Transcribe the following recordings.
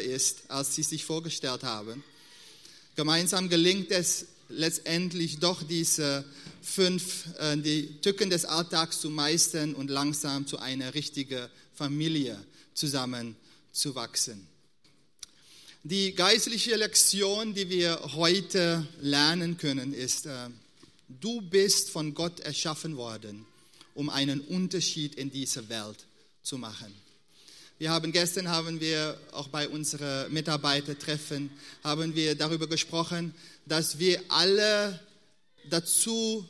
ist, als sie sich vorgestellt haben. Gemeinsam gelingt es letztendlich doch diese fünf, äh, die Tücken des Alltags zu meistern und langsam zu einer richtigen Familie zusammenzuwachsen. Die geistliche Lektion, die wir heute lernen können, ist, äh, du bist von Gott erschaffen worden, um einen Unterschied in dieser Welt zu machen. Wir haben gestern haben wir auch bei unseren Mitarbeitertreffen haben wir darüber gesprochen, dass wir alle dazu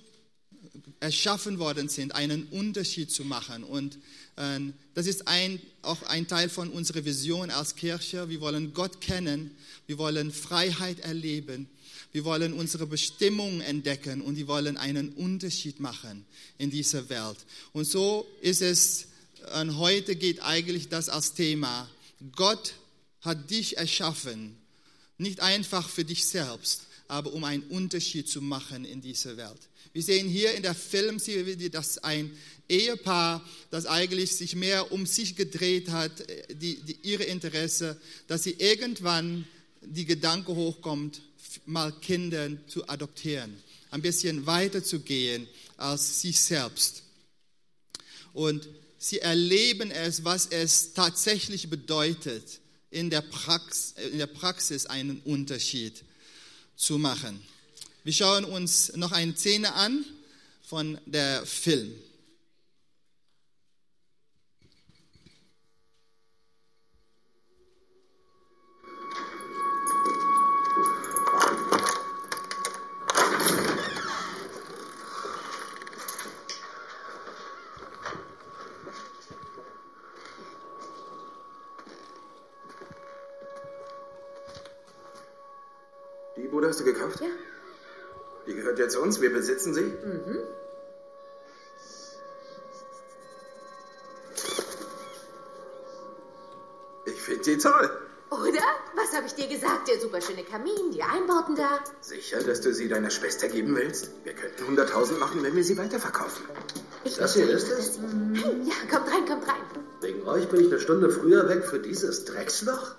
erschaffen worden sind, einen Unterschied zu machen. Und äh, das ist ein, auch ein Teil von unserer Vision als Kirche. Wir wollen Gott kennen, wir wollen Freiheit erleben, wir wollen unsere Bestimmung entdecken und wir wollen einen Unterschied machen in dieser Welt. Und so ist es und heute geht eigentlich das als Thema. Gott hat dich erschaffen, nicht einfach für dich selbst, aber um einen Unterschied zu machen in dieser Welt. Wir sehen hier in der Filmserie, dass ein Ehepaar, das eigentlich sich mehr um sich gedreht hat, die, die, ihre Interesse, dass sie irgendwann die Gedanke hochkommt, mal Kinder zu adoptieren, ein bisschen weiter zu gehen als sich selbst. Und sie erleben es, was es tatsächlich bedeutet, in der, Prax in der Praxis einen Unterschied zu machen. Wir schauen uns noch eine Szene an von der Film. hast du gekauft? Ja. Die gehört jetzt uns, wir besitzen sie? Mhm. Ich finde die toll. Oder? Was habe ich dir gesagt? Der superschöne Kamin, die Einbauten da. Sicher, dass du sie deiner Schwester geben willst? Wir könnten 100.000 machen, wenn wir sie weiterverkaufen. Ich das hier ist es? Ja, kommt rein, kommt rein. Wegen euch bin ich eine Stunde früher weg für dieses Drecksloch?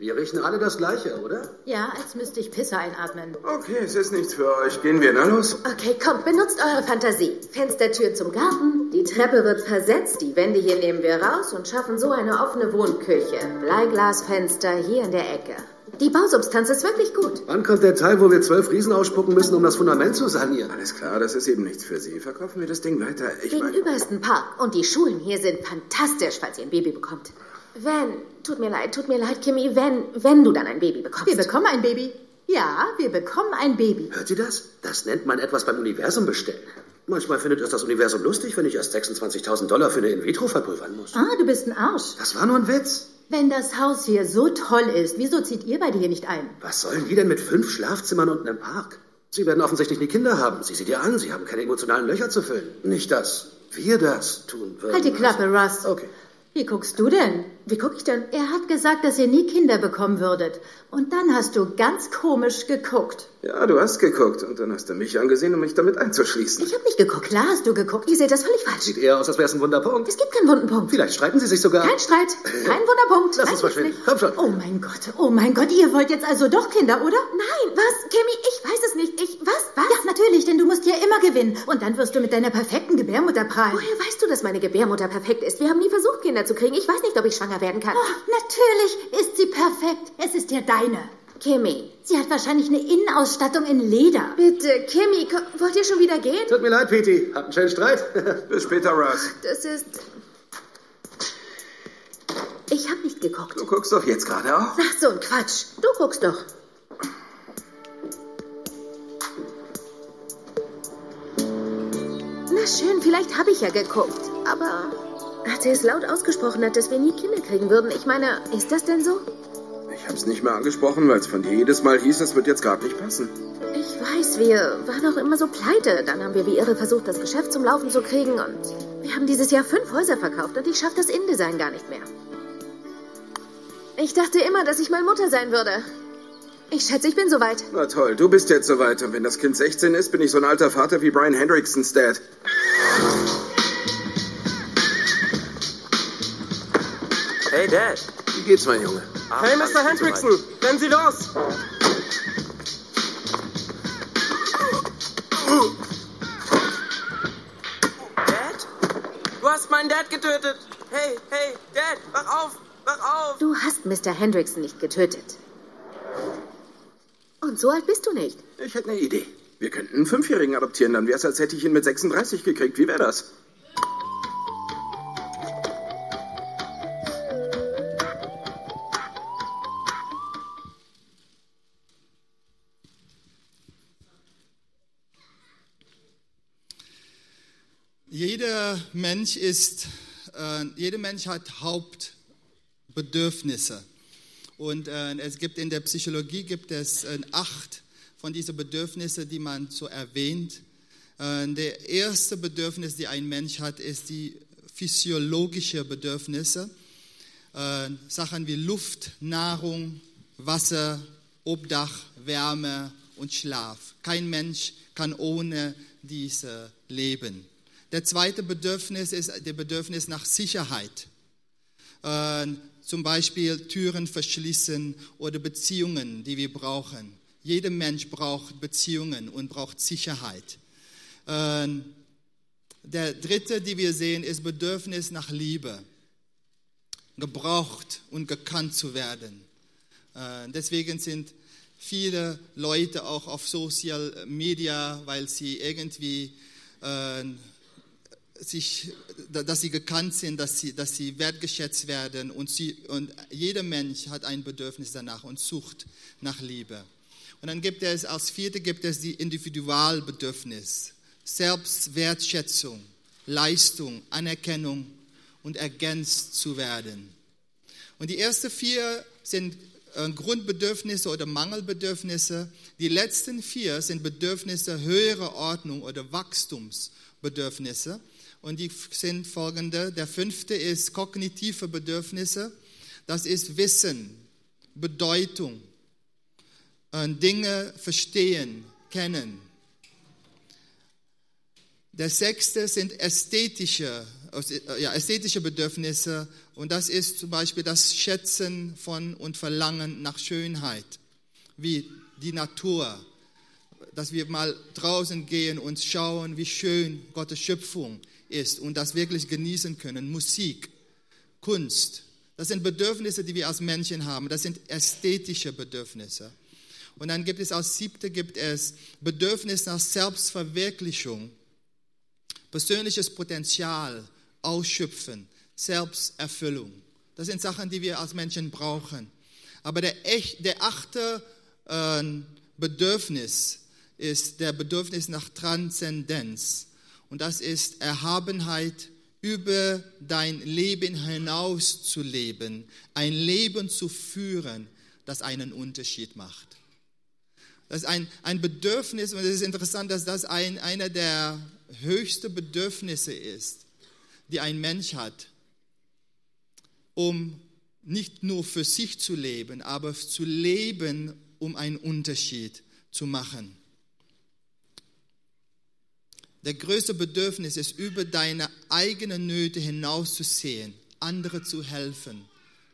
Wir riechen alle das Gleiche, oder? Ja, als müsste ich Pisse einatmen. Okay, es ist nichts für euch. Gehen wir, na los? Okay, kommt, benutzt eure Fantasie. Fenstertür zum Garten, die Treppe wird versetzt, die Wände hier nehmen wir raus und schaffen so eine offene Wohnküche. Bleiglasfenster hier in der Ecke. Die Bausubstanz ist wirklich gut. Wann kommt der Teil, wo wir zwölf Riesen ausspucken müssen, um das Fundament zu sanieren? Alles klar, das ist eben nichts für Sie. Verkaufen wir das Ding weiter. Ich Gegenüber ist ein Park und die Schulen hier sind fantastisch, falls ihr ein Baby bekommt. Wenn, tut mir leid, tut mir leid, Kimmy, wenn, wenn du dann ein Baby bekommst. Wir bekommen ein Baby. Ja, wir bekommen ein Baby. Hört ihr das? Das nennt man etwas beim Universum bestellen. Manchmal findet es das Universum lustig, wenn ich erst 26.000 Dollar für eine In-vitro verpulvern muss. Ah, du bist ein Arsch. Das war nur ein Witz. Wenn das Haus hier so toll ist, wieso zieht ihr beide hier nicht ein? Was sollen die denn mit fünf Schlafzimmern und einem Park? Sie werden offensichtlich nie Kinder haben. Sieh sie dir an, sie haben keine emotionalen Löcher zu füllen. Nicht, dass wir das tun würden. Halt die Klappe, Russ. Okay. Wie guckst du denn? Wie guck ich denn? Er hat gesagt, dass ihr nie Kinder bekommen würdet. Und dann hast du ganz komisch geguckt. Ja, du hast geguckt und dann hast du mich angesehen, um mich damit einzuschließen. Ich habe nicht geguckt. Klar hast du geguckt. Ihr seht das völlig falsch. Sieht eher aus, als wäre es ein Wunderpunkt. Es gibt keinen wunden Punkt. Vielleicht streiten sie sich sogar. Kein Streit. Kein Wunderpunkt. Lass uns verschwinden. Komm schon. Oh mein Gott. Oh mein Gott. Ihr wollt jetzt also doch Kinder, oder? Nein. Was? Kimmy, ich weiß es nicht. Ich, was? Was? Ja, natürlich, denn du musst ja immer gewinnen. Und dann wirst du mit deiner perfekten Gebärmutter prahlen. Woher weißt du, dass meine Gebärmutter perfekt ist? Wir haben nie versucht, Kinder zu kriegen. Ich weiß nicht, ob ich schwanger werden kann. Oh, natürlich ist sie perfekt. Es ist ja deine. Kimmy. Sie hat wahrscheinlich eine Innenausstattung in Leder. Bitte, Kimmy, wollt ihr schon wieder gehen? Tut mir leid, Petey. Habt einen schönen Streit. Bis später, Russ. Das ist... Ich hab nicht geguckt. Du guckst doch jetzt gerade auch. Ach, so ein Quatsch. Du guckst doch. Na schön, vielleicht habe ich ja geguckt. Aber als er es laut ausgesprochen hat, dass wir nie Kinder kriegen würden, ich meine, ist das denn so? Ich hab's nicht mehr angesprochen, weil es von dir jedes Mal hieß, es wird jetzt gerade nicht passen. Ich weiß, wir waren auch immer so pleite. Dann haben wir wie irre versucht, das Geschäft zum Laufen zu kriegen und wir haben dieses Jahr fünf Häuser verkauft und ich schaffe das InDesign gar nicht mehr. Ich dachte immer, dass ich mal Mutter sein würde. Ich schätze, ich bin soweit. Na toll, du bist jetzt soweit. Und wenn das Kind 16 ist, bin ich so ein alter Vater wie Brian Hendricksons Dad. Hey, Dad. Wie geht's, mein Junge? Hey, Mr. Hendrickson, rennen Sie los! Dad? Du hast meinen Dad getötet! Hey, hey, Dad, wach auf! Wach auf! Du hast Mr. Hendrickson nicht getötet. Und so alt bist du nicht. Ich hätte eine Idee. Wir könnten einen Fünfjährigen adoptieren, dann wär's, als hätte ich ihn mit 36 gekriegt. Wie wäre das? Mensch ist, äh, jeder Mensch hat Hauptbedürfnisse. Und äh, es gibt in der Psychologie gibt es äh, acht von diesen Bedürfnissen, die man so erwähnt. Äh, der erste Bedürfnis, die ein Mensch hat, ist die physiologische Bedürfnisse. Äh, Sachen wie Luft, Nahrung, Wasser, Obdach, Wärme und Schlaf. Kein Mensch kann ohne diese leben. Der zweite Bedürfnis ist der Bedürfnis nach Sicherheit. Äh, zum Beispiel Türen verschließen oder Beziehungen, die wir brauchen. Jeder Mensch braucht Beziehungen und braucht Sicherheit. Äh, der dritte, die wir sehen, ist Bedürfnis nach Liebe. Gebraucht und gekannt zu werden. Äh, deswegen sind viele Leute auch auf Social Media, weil sie irgendwie äh, sich, dass sie gekannt sind, dass sie, dass sie wertgeschätzt werden und, sie, und jeder Mensch hat ein Bedürfnis danach und sucht nach Liebe. Und dann gibt es als vierte gibt es die Individualbedürfnis, Selbstwertschätzung, Leistung, Anerkennung und ergänzt zu werden. Und die ersten vier sind äh, Grundbedürfnisse oder Mangelbedürfnisse. Die letzten vier sind Bedürfnisse höherer Ordnung oder Wachstumsbedürfnisse. Und die sind folgende. Der fünfte ist kognitive Bedürfnisse. Das ist Wissen, Bedeutung, äh, Dinge verstehen, kennen. Der sechste sind ästhetische, äh, ja, ästhetische Bedürfnisse und das ist zum Beispiel das Schätzen von und Verlangen nach Schönheit, wie die Natur, dass wir mal draußen gehen und schauen, wie schön Gottes Schöpfung ist und das wirklich genießen können. Musik, Kunst, das sind Bedürfnisse, die wir als Menschen haben. Das sind ästhetische Bedürfnisse. Und dann gibt es als siebte gibt es Bedürfnis nach Selbstverwirklichung, persönliches Potenzial ausschöpfen, Selbsterfüllung. Das sind Sachen, die wir als Menschen brauchen. Aber der, echt, der achte äh, Bedürfnis ist der Bedürfnis nach Transzendenz. Und das ist Erhabenheit über dein Leben hinaus zu leben, ein Leben zu führen, das einen Unterschied macht. Das ist ein, ein Bedürfnis, und es ist interessant, dass das ein, einer der höchsten Bedürfnisse ist, die ein Mensch hat, um nicht nur für sich zu leben, aber zu leben, um einen Unterschied zu machen. Der größte Bedürfnis ist, über deine eigenen Nöte hinauszusehen, andere zu helfen.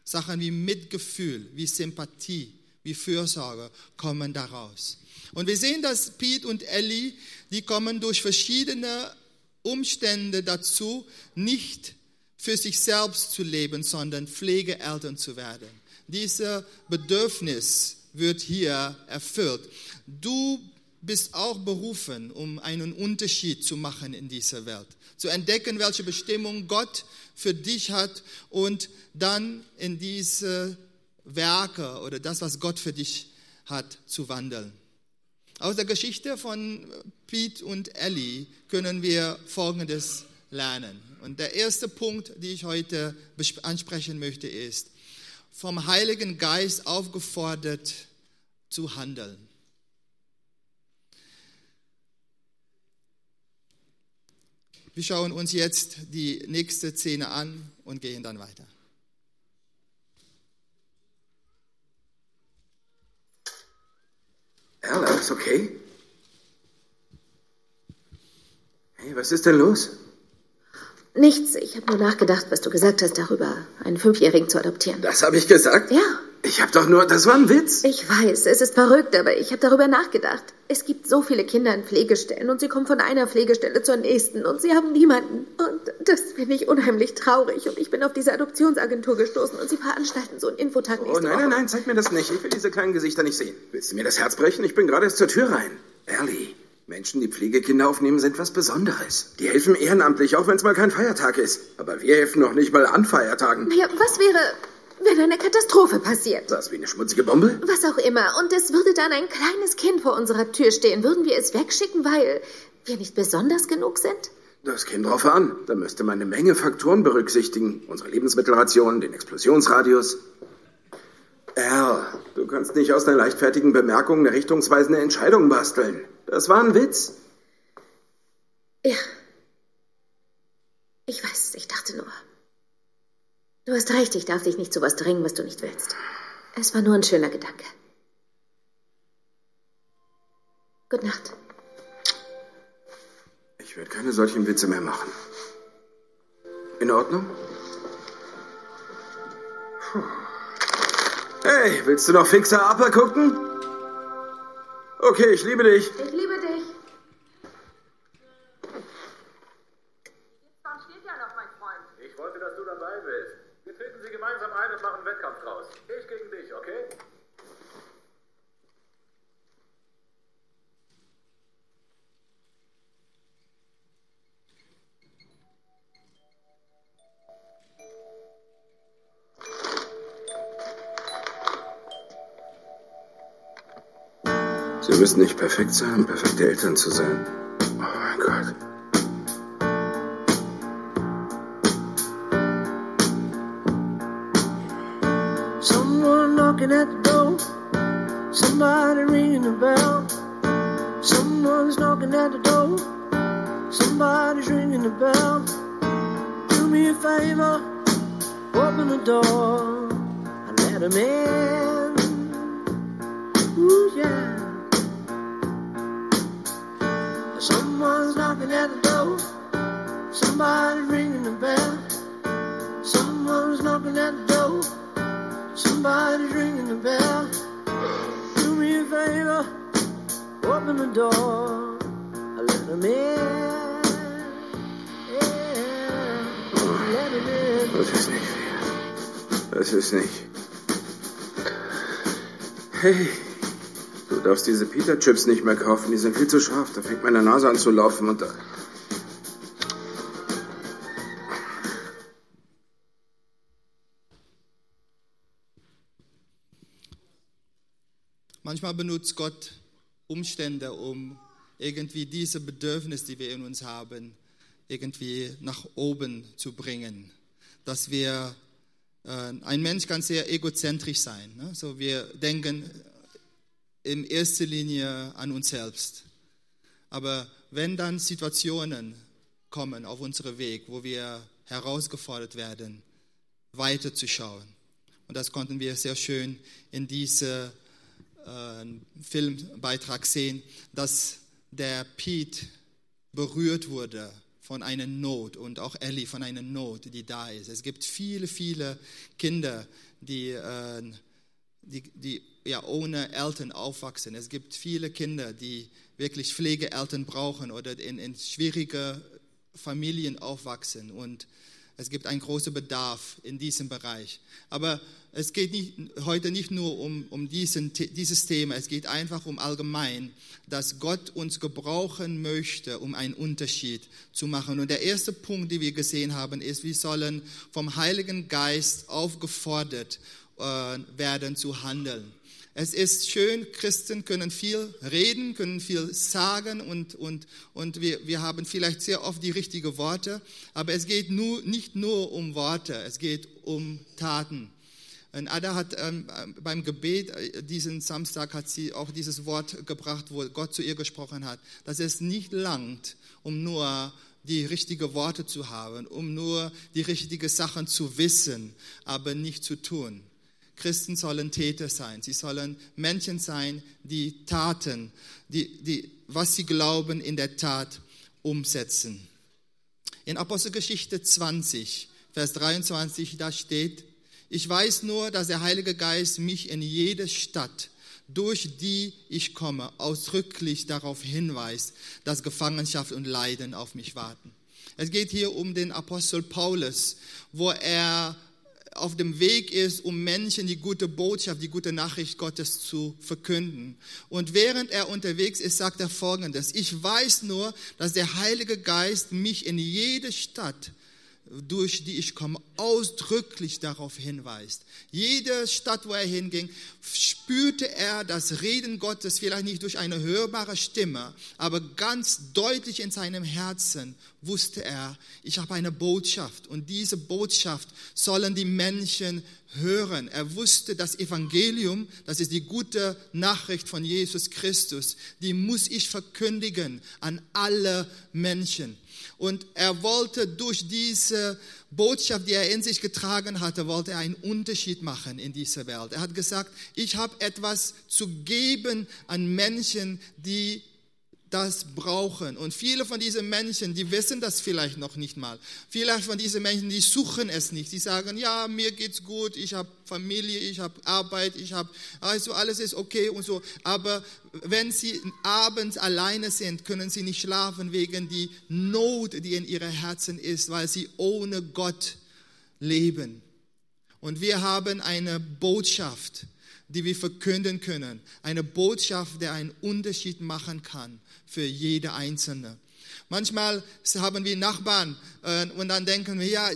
Sachen wie Mitgefühl, wie Sympathie, wie Fürsorge kommen daraus. Und wir sehen, dass Pete und Ellie, die kommen durch verschiedene Umstände dazu, nicht für sich selbst zu leben, sondern Pflegeeltern zu werden. Dieses Bedürfnis wird hier erfüllt. Du bist auch berufen, um einen Unterschied zu machen in dieser Welt. Zu entdecken, welche Bestimmung Gott für dich hat und dann in diese Werke oder das, was Gott für dich hat, zu wandeln. Aus der Geschichte von Pete und Ellie können wir Folgendes lernen. Und der erste Punkt, den ich heute ansprechen möchte, ist, vom Heiligen Geist aufgefordert zu handeln. Wir schauen uns jetzt die nächste Szene an und gehen dann weiter. Al, alles okay? Hey, was ist denn los? Nichts. Ich habe nur nachgedacht, was du gesagt hast darüber, einen Fünfjährigen zu adoptieren. Das habe ich gesagt? Ja. Ich habe doch nur, das war ein Witz. Ich weiß, es ist verrückt, aber ich habe darüber nachgedacht. Es gibt so viele Kinder in Pflegestellen und sie kommen von einer Pflegestelle zur nächsten und sie haben niemanden. Und das finde ich unheimlich traurig. Und ich bin auf diese Adoptionsagentur gestoßen und sie veranstalten so einen Infotag Oh nächste nein, Woche. nein, nein, zeig mir das nicht. Ich will diese kleinen Gesichter nicht sehen. Willst du mir das Herz brechen? Ich bin gerade erst zur Tür rein. Ehrlich, Menschen, die Pflegekinder aufnehmen, sind was Besonderes. Die helfen ehrenamtlich, auch wenn es mal kein Feiertag ist. Aber wir helfen noch nicht mal an Feiertagen. Naja, was wäre, wenn eine Katastrophe passiert? Das wie eine schmutzige Bombe? Was auch immer. Und es würde dann ein kleines Kind vor unserer Tür stehen. Würden wir es wegschicken, weil wir nicht besonders genug sind? Das käme drauf an. Da müsste man eine Menge Faktoren berücksichtigen. Unsere Lebensmittelration, den Explosionsradius. Al, du kannst nicht aus einer leichtfertigen Bemerkung eine richtungsweisende Entscheidung basteln. Das war ein Witz. Ja. Ich weiß, ich dachte nur. Du hast recht, ich darf dich nicht zu was drängen, was du nicht willst. Es war nur ein schöner Gedanke. Gute Nacht. Ich werde keine solchen Witze mehr machen. In Ordnung? Puh. Hey, willst du noch Fixer Upper gucken? Okay, ich liebe dich. Ich liebe Sie müssen nicht perfekt sein, perfekte Eltern zu sein. Oh mein Gott. Someone knocking at the door. Somebody ringing the bell. Someone's knocking at the door. Somebody's ringing the bell. Do me a favor. Open the door and let him in. Knocking at the door. Somebody ringing the bell. Someone's knocking at the door. Somebody's ringing the bell. Do me a favor. Open the door. Let them in. Let them in. Viel. Das ist nicht. Hey, darfst diese Pita-Chips nicht mehr kaufen. Die sind viel zu scharf. Da fängt meine Nase an zu laufen und da. Manchmal benutzt Gott Umstände, um irgendwie diese Bedürfnisse, die wir in uns haben, irgendwie nach oben zu bringen. Dass wir, äh, ein Mensch kann sehr egozentrisch sein. Ne? So wir denken in erster Linie an uns selbst. Aber wenn dann Situationen kommen auf unserem Weg, wo wir herausgefordert werden, weiterzuschauen, und das konnten wir sehr schön in diesem äh, Filmbeitrag sehen, dass der Pete berührt wurde von einer Not und auch Ellie von einer Not, die da ist. Es gibt viele, viele Kinder, die, äh, die, die ja, ohne Eltern aufwachsen. Es gibt viele Kinder, die wirklich Pflegeeltern brauchen oder in, in schwierige Familien aufwachsen. Und es gibt einen großen Bedarf in diesem Bereich. Aber es geht nicht, heute nicht nur um, um diesen, dieses Thema, es geht einfach um allgemein, dass Gott uns gebrauchen möchte, um einen Unterschied zu machen. Und der erste Punkt, den wir gesehen haben, ist, wir sollen vom Heiligen Geist aufgefordert äh, werden zu handeln. Es ist schön, Christen können viel reden, können viel sagen und, und, und wir, wir haben vielleicht sehr oft die richtigen Worte, aber es geht nur, nicht nur um Worte, es geht um Taten. Und Ada hat ähm, beim Gebet äh, diesen Samstag hat sie auch dieses Wort gebracht, wo Gott zu ihr gesprochen hat, dass es nicht langt, um nur die richtigen Worte zu haben, um nur die richtigen Sachen zu wissen, aber nicht zu tun. Christen sollen Täter sein. Sie sollen Menschen sein, die Taten, die, die, was sie glauben, in der Tat umsetzen. In Apostelgeschichte 20, Vers 23, da steht, ich weiß nur, dass der Heilige Geist mich in jede Stadt, durch die ich komme, ausdrücklich darauf hinweist, dass Gefangenschaft und Leiden auf mich warten. Es geht hier um den Apostel Paulus, wo er auf dem Weg ist, um Menschen die gute Botschaft, die gute Nachricht Gottes zu verkünden. Und während er unterwegs ist, sagt er Folgendes. Ich weiß nur, dass der Heilige Geist mich in jede Stadt durch die ich komme, ausdrücklich darauf hinweist. Jede Stadt, wo er hinging, spürte er das Reden Gottes vielleicht nicht durch eine hörbare Stimme, aber ganz deutlich in seinem Herzen wusste er, ich habe eine Botschaft und diese Botschaft sollen die Menschen hören. Er wusste, das Evangelium, das ist die gute Nachricht von Jesus Christus, die muss ich verkündigen an alle Menschen. Und er wollte durch diese Botschaft, die er in sich getragen hatte, wollte er einen Unterschied machen in dieser Welt. Er hat gesagt, ich habe etwas zu geben an Menschen, die das brauchen. Und viele von diesen Menschen, die wissen das vielleicht noch nicht mal. Viele von diesen Menschen, die suchen es nicht. Die sagen, ja, mir geht's gut, ich habe Familie, ich habe Arbeit, ich habe, also alles ist okay und so. Aber wenn sie abends alleine sind, können sie nicht schlafen wegen die Not, die in ihren Herzen ist, weil sie ohne Gott leben. Und wir haben eine Botschaft, die wir verkünden können. Eine Botschaft, der einen Unterschied machen kann für jede Einzelne. Manchmal haben wir Nachbarn äh, und dann denken wir, ja,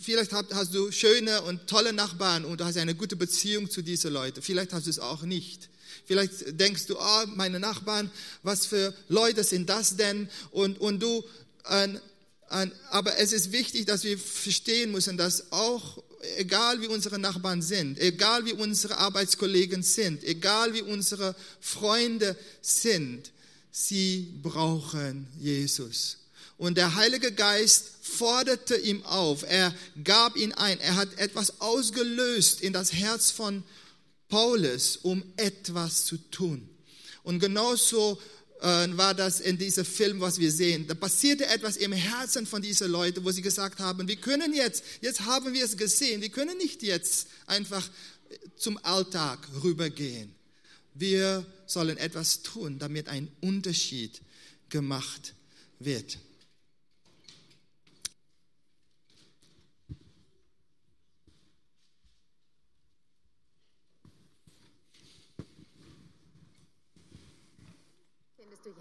vielleicht hast du schöne und tolle Nachbarn und du hast eine gute Beziehung zu diesen Leuten. Vielleicht hast du es auch nicht. Vielleicht denkst du, oh, meine Nachbarn, was für Leute sind das denn? Und, und du, äh, äh, aber es ist wichtig, dass wir verstehen müssen, dass auch egal wie unsere Nachbarn sind, egal wie unsere Arbeitskollegen sind, egal wie unsere Freunde sind, sie brauchen Jesus. Und der Heilige Geist forderte ihm auf, er gab ihn ein, er hat etwas ausgelöst in das Herz von Paulus, um etwas zu tun. Und genauso äh, war das in diesem Film, was wir sehen. Da passierte etwas im Herzen von diesen Leuten, wo sie gesagt haben, wir können jetzt, jetzt haben wir es gesehen, wir können nicht jetzt einfach zum Alltag rübergehen. Wir sollen etwas tun, damit ein Unterschied gemacht wird.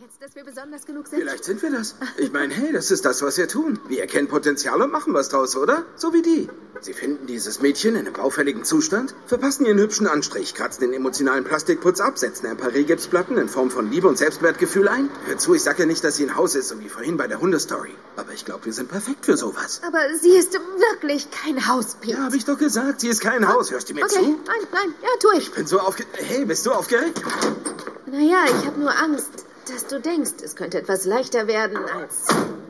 Jetzt, dass wir besonders genug sind? Vielleicht sind wir das. Ich meine, hey, das ist das, was wir tun. Wir erkennen Potenzial und machen was draus, oder? So wie die. Sie finden dieses Mädchen in einem baufälligen Zustand, verpassen ihren hübschen Anstrich, kratzen den emotionalen Plastikputz ab, setzen ein paar Regipsplatten in Form von Liebe und Selbstwertgefühl ein. Hör zu, ich sag ja nicht, dass sie ein Haus ist, so wie vorhin bei der Hundestory. Aber ich glaube, wir sind perfekt für sowas. Aber sie ist wirklich kein Haus, Pete. Ja, hab ich doch gesagt, sie ist kein Haus. Hörst du mir okay. zu? nein, nein, ja, tu ich. Ich bin so aufgeregt. Hey, bist du aufgeregt? Naja, ich habe nur Angst, dass du denkst, es könnte etwas leichter werden, als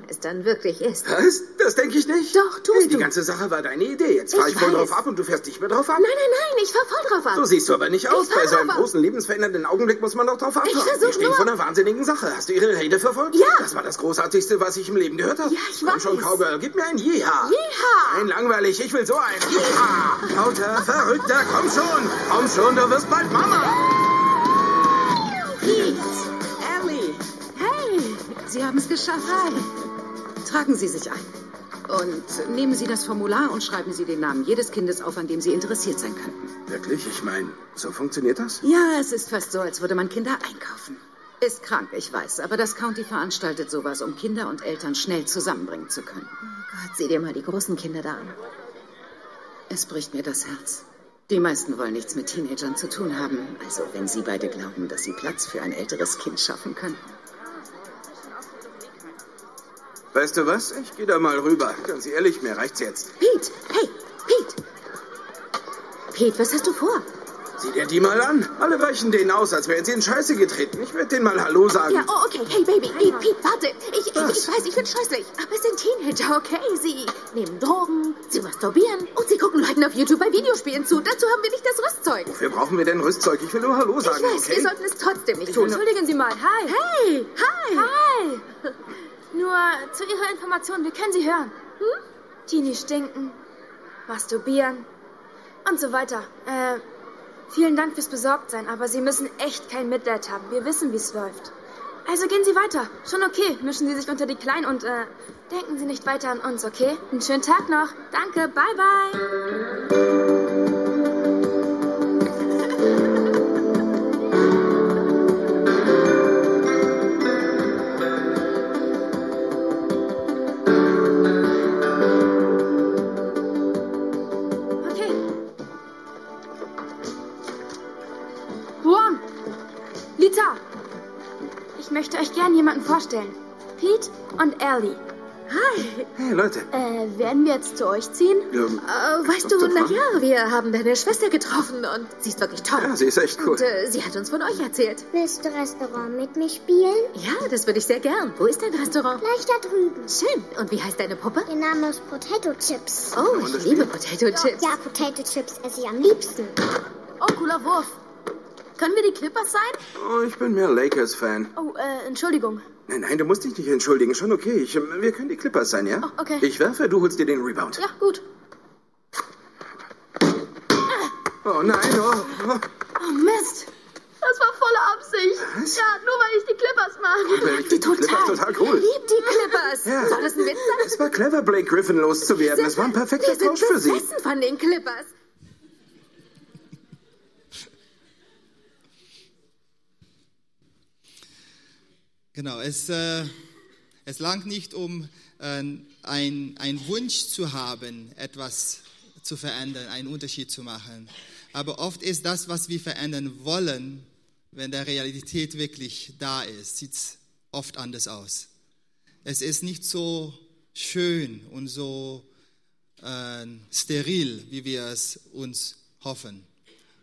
es dann wirklich ist. Was? Das denke ich nicht. Doch, tust hey, die du. ganze Sache war deine Idee. Jetzt fahr Ich ich, voll weiß. drauf ab und du fährst nicht mehr drauf ab. Nein, nein, nein, ich fahr voll drauf ab. So siehst du aber nicht aus. Ich Bei so einem großen, lebensverändernden Augenblick muss man doch drauf abfahren. versuch Wir stehen vor einer wahnsinnigen Sache. Hast du ihre Rede verfolgt? Ja. Das war das Großartigste, was ich im Leben gehört habe. Ja, ich Komm schon, weiß. Cowgirl, gib mir ein Yeehaw. Yeehaw. Ein langweilig, ich will so ein Yeehaw. Lauter, verrückter, komm schon. Komm schon, du wirst bald Mama. Pete. Sie haben es geschafft. Tragen Sie sich ein. Und nehmen Sie das Formular und schreiben Sie den Namen jedes Kindes auf, an dem Sie interessiert sein könnten. Wirklich? Ich meine, so funktioniert das? Ja, es ist fast so, als würde man Kinder einkaufen. Ist krank, ich weiß, aber das County veranstaltet sowas, um Kinder und Eltern schnell zusammenbringen zu können. Oh Gott, sieh dir mal die großen Kinder da an. Es bricht mir das Herz. Die meisten wollen nichts mit Teenagern zu tun haben. Also wenn Sie beide glauben, dass Sie Platz für ein älteres Kind schaffen könnten. Weißt du was? Ich gehe da mal rüber. Ganz ehrlich, mir reicht's jetzt. Pete, hey, Pete. Pete, was hast du vor? Sieh dir die mal an. Alle weichen denen aus, als wären sie in Scheiße getreten. Ich werde denen mal Hallo sagen. Ja, oh, okay. Hey, Baby. Pete, Pete, warte. Ich, ich, ich weiß, ich bin scheußlich. Aber es sind Teenager, okay? Sie nehmen Drogen, sie masturbieren und sie gucken Leuten auf YouTube bei Videospielen zu. Dazu haben wir nicht das Rüstzeug. Wofür brauchen wir denn Rüstzeug? Ich will nur Hallo sagen, ich weiß, okay? wir sollten es trotzdem nicht Ich tun. will- Entschuldigen Sie mal. Hi. Hey. Hi. Hi. Nur zu Ihrer Information, wir können Sie hören. Hm? Teenie stinken, masturbieren und so weiter. Äh, vielen Dank fürs Besorgtsein, aber Sie müssen echt kein Mitleid haben. Wir wissen, wie es läuft. Also gehen Sie weiter. Schon okay. Mischen Sie sich unter die Kleinen und äh, denken Sie nicht weiter an uns, okay? Einen schönen Tag noch. Danke. Bye, bye. Gern jemanden vorstellen. Pete und Ellie. Hi. Hey, Leute. Äh, werden wir jetzt zu euch ziehen? Ähm, Äh, weißt du, Dr. na Frank? ja, wir haben deine Schwester getroffen und sie ist wirklich toll. Ja, sie ist echt cool. Und äh, sie hat uns von euch erzählt. Willst du Restaurant mit mir spielen? Ja, das würde ich sehr gern. Wo ist dein Restaurant? Gleich da drüben. Schön. Und wie heißt deine Puppe? Der Name ist Potato Chips. Oh, ich liebe Potato Chips. Ja, Potato Chips esse ich am liebsten. Oh, cooler Wurf. Können wir die Clippers sein? Oh, ich bin mehr Lakers-Fan. Oh, äh, Entschuldigung. Nein, nein, du musst dich nicht entschuldigen. Schon okay. Ich, ähm, wir können die Clippers sein, ja? Oh, okay. Ich werfe, du holst dir den Rebound. Ja, gut. Oh nein, oh, oh. Oh, Mist. Das war volle Absicht. Was? Ja, nur weil ich die Clippers mag. Ich find die Clippers total cool. Ich lieb die Clippers. Ja. Soll das ein Witz sein? Es war clever, Blake Griffin loszuwerden. Es war ein perfekter sind Tausch für sie. besessen von den Clippers. Genau, es, äh, es langt nicht um äh, ein, ein Wunsch zu haben, etwas zu verändern, einen Unterschied zu machen. Aber oft ist das, was wir verändern wollen, wenn der Realität wirklich da ist, sieht es oft anders aus. Es ist nicht so schön und so äh, steril, wie wir es uns hoffen.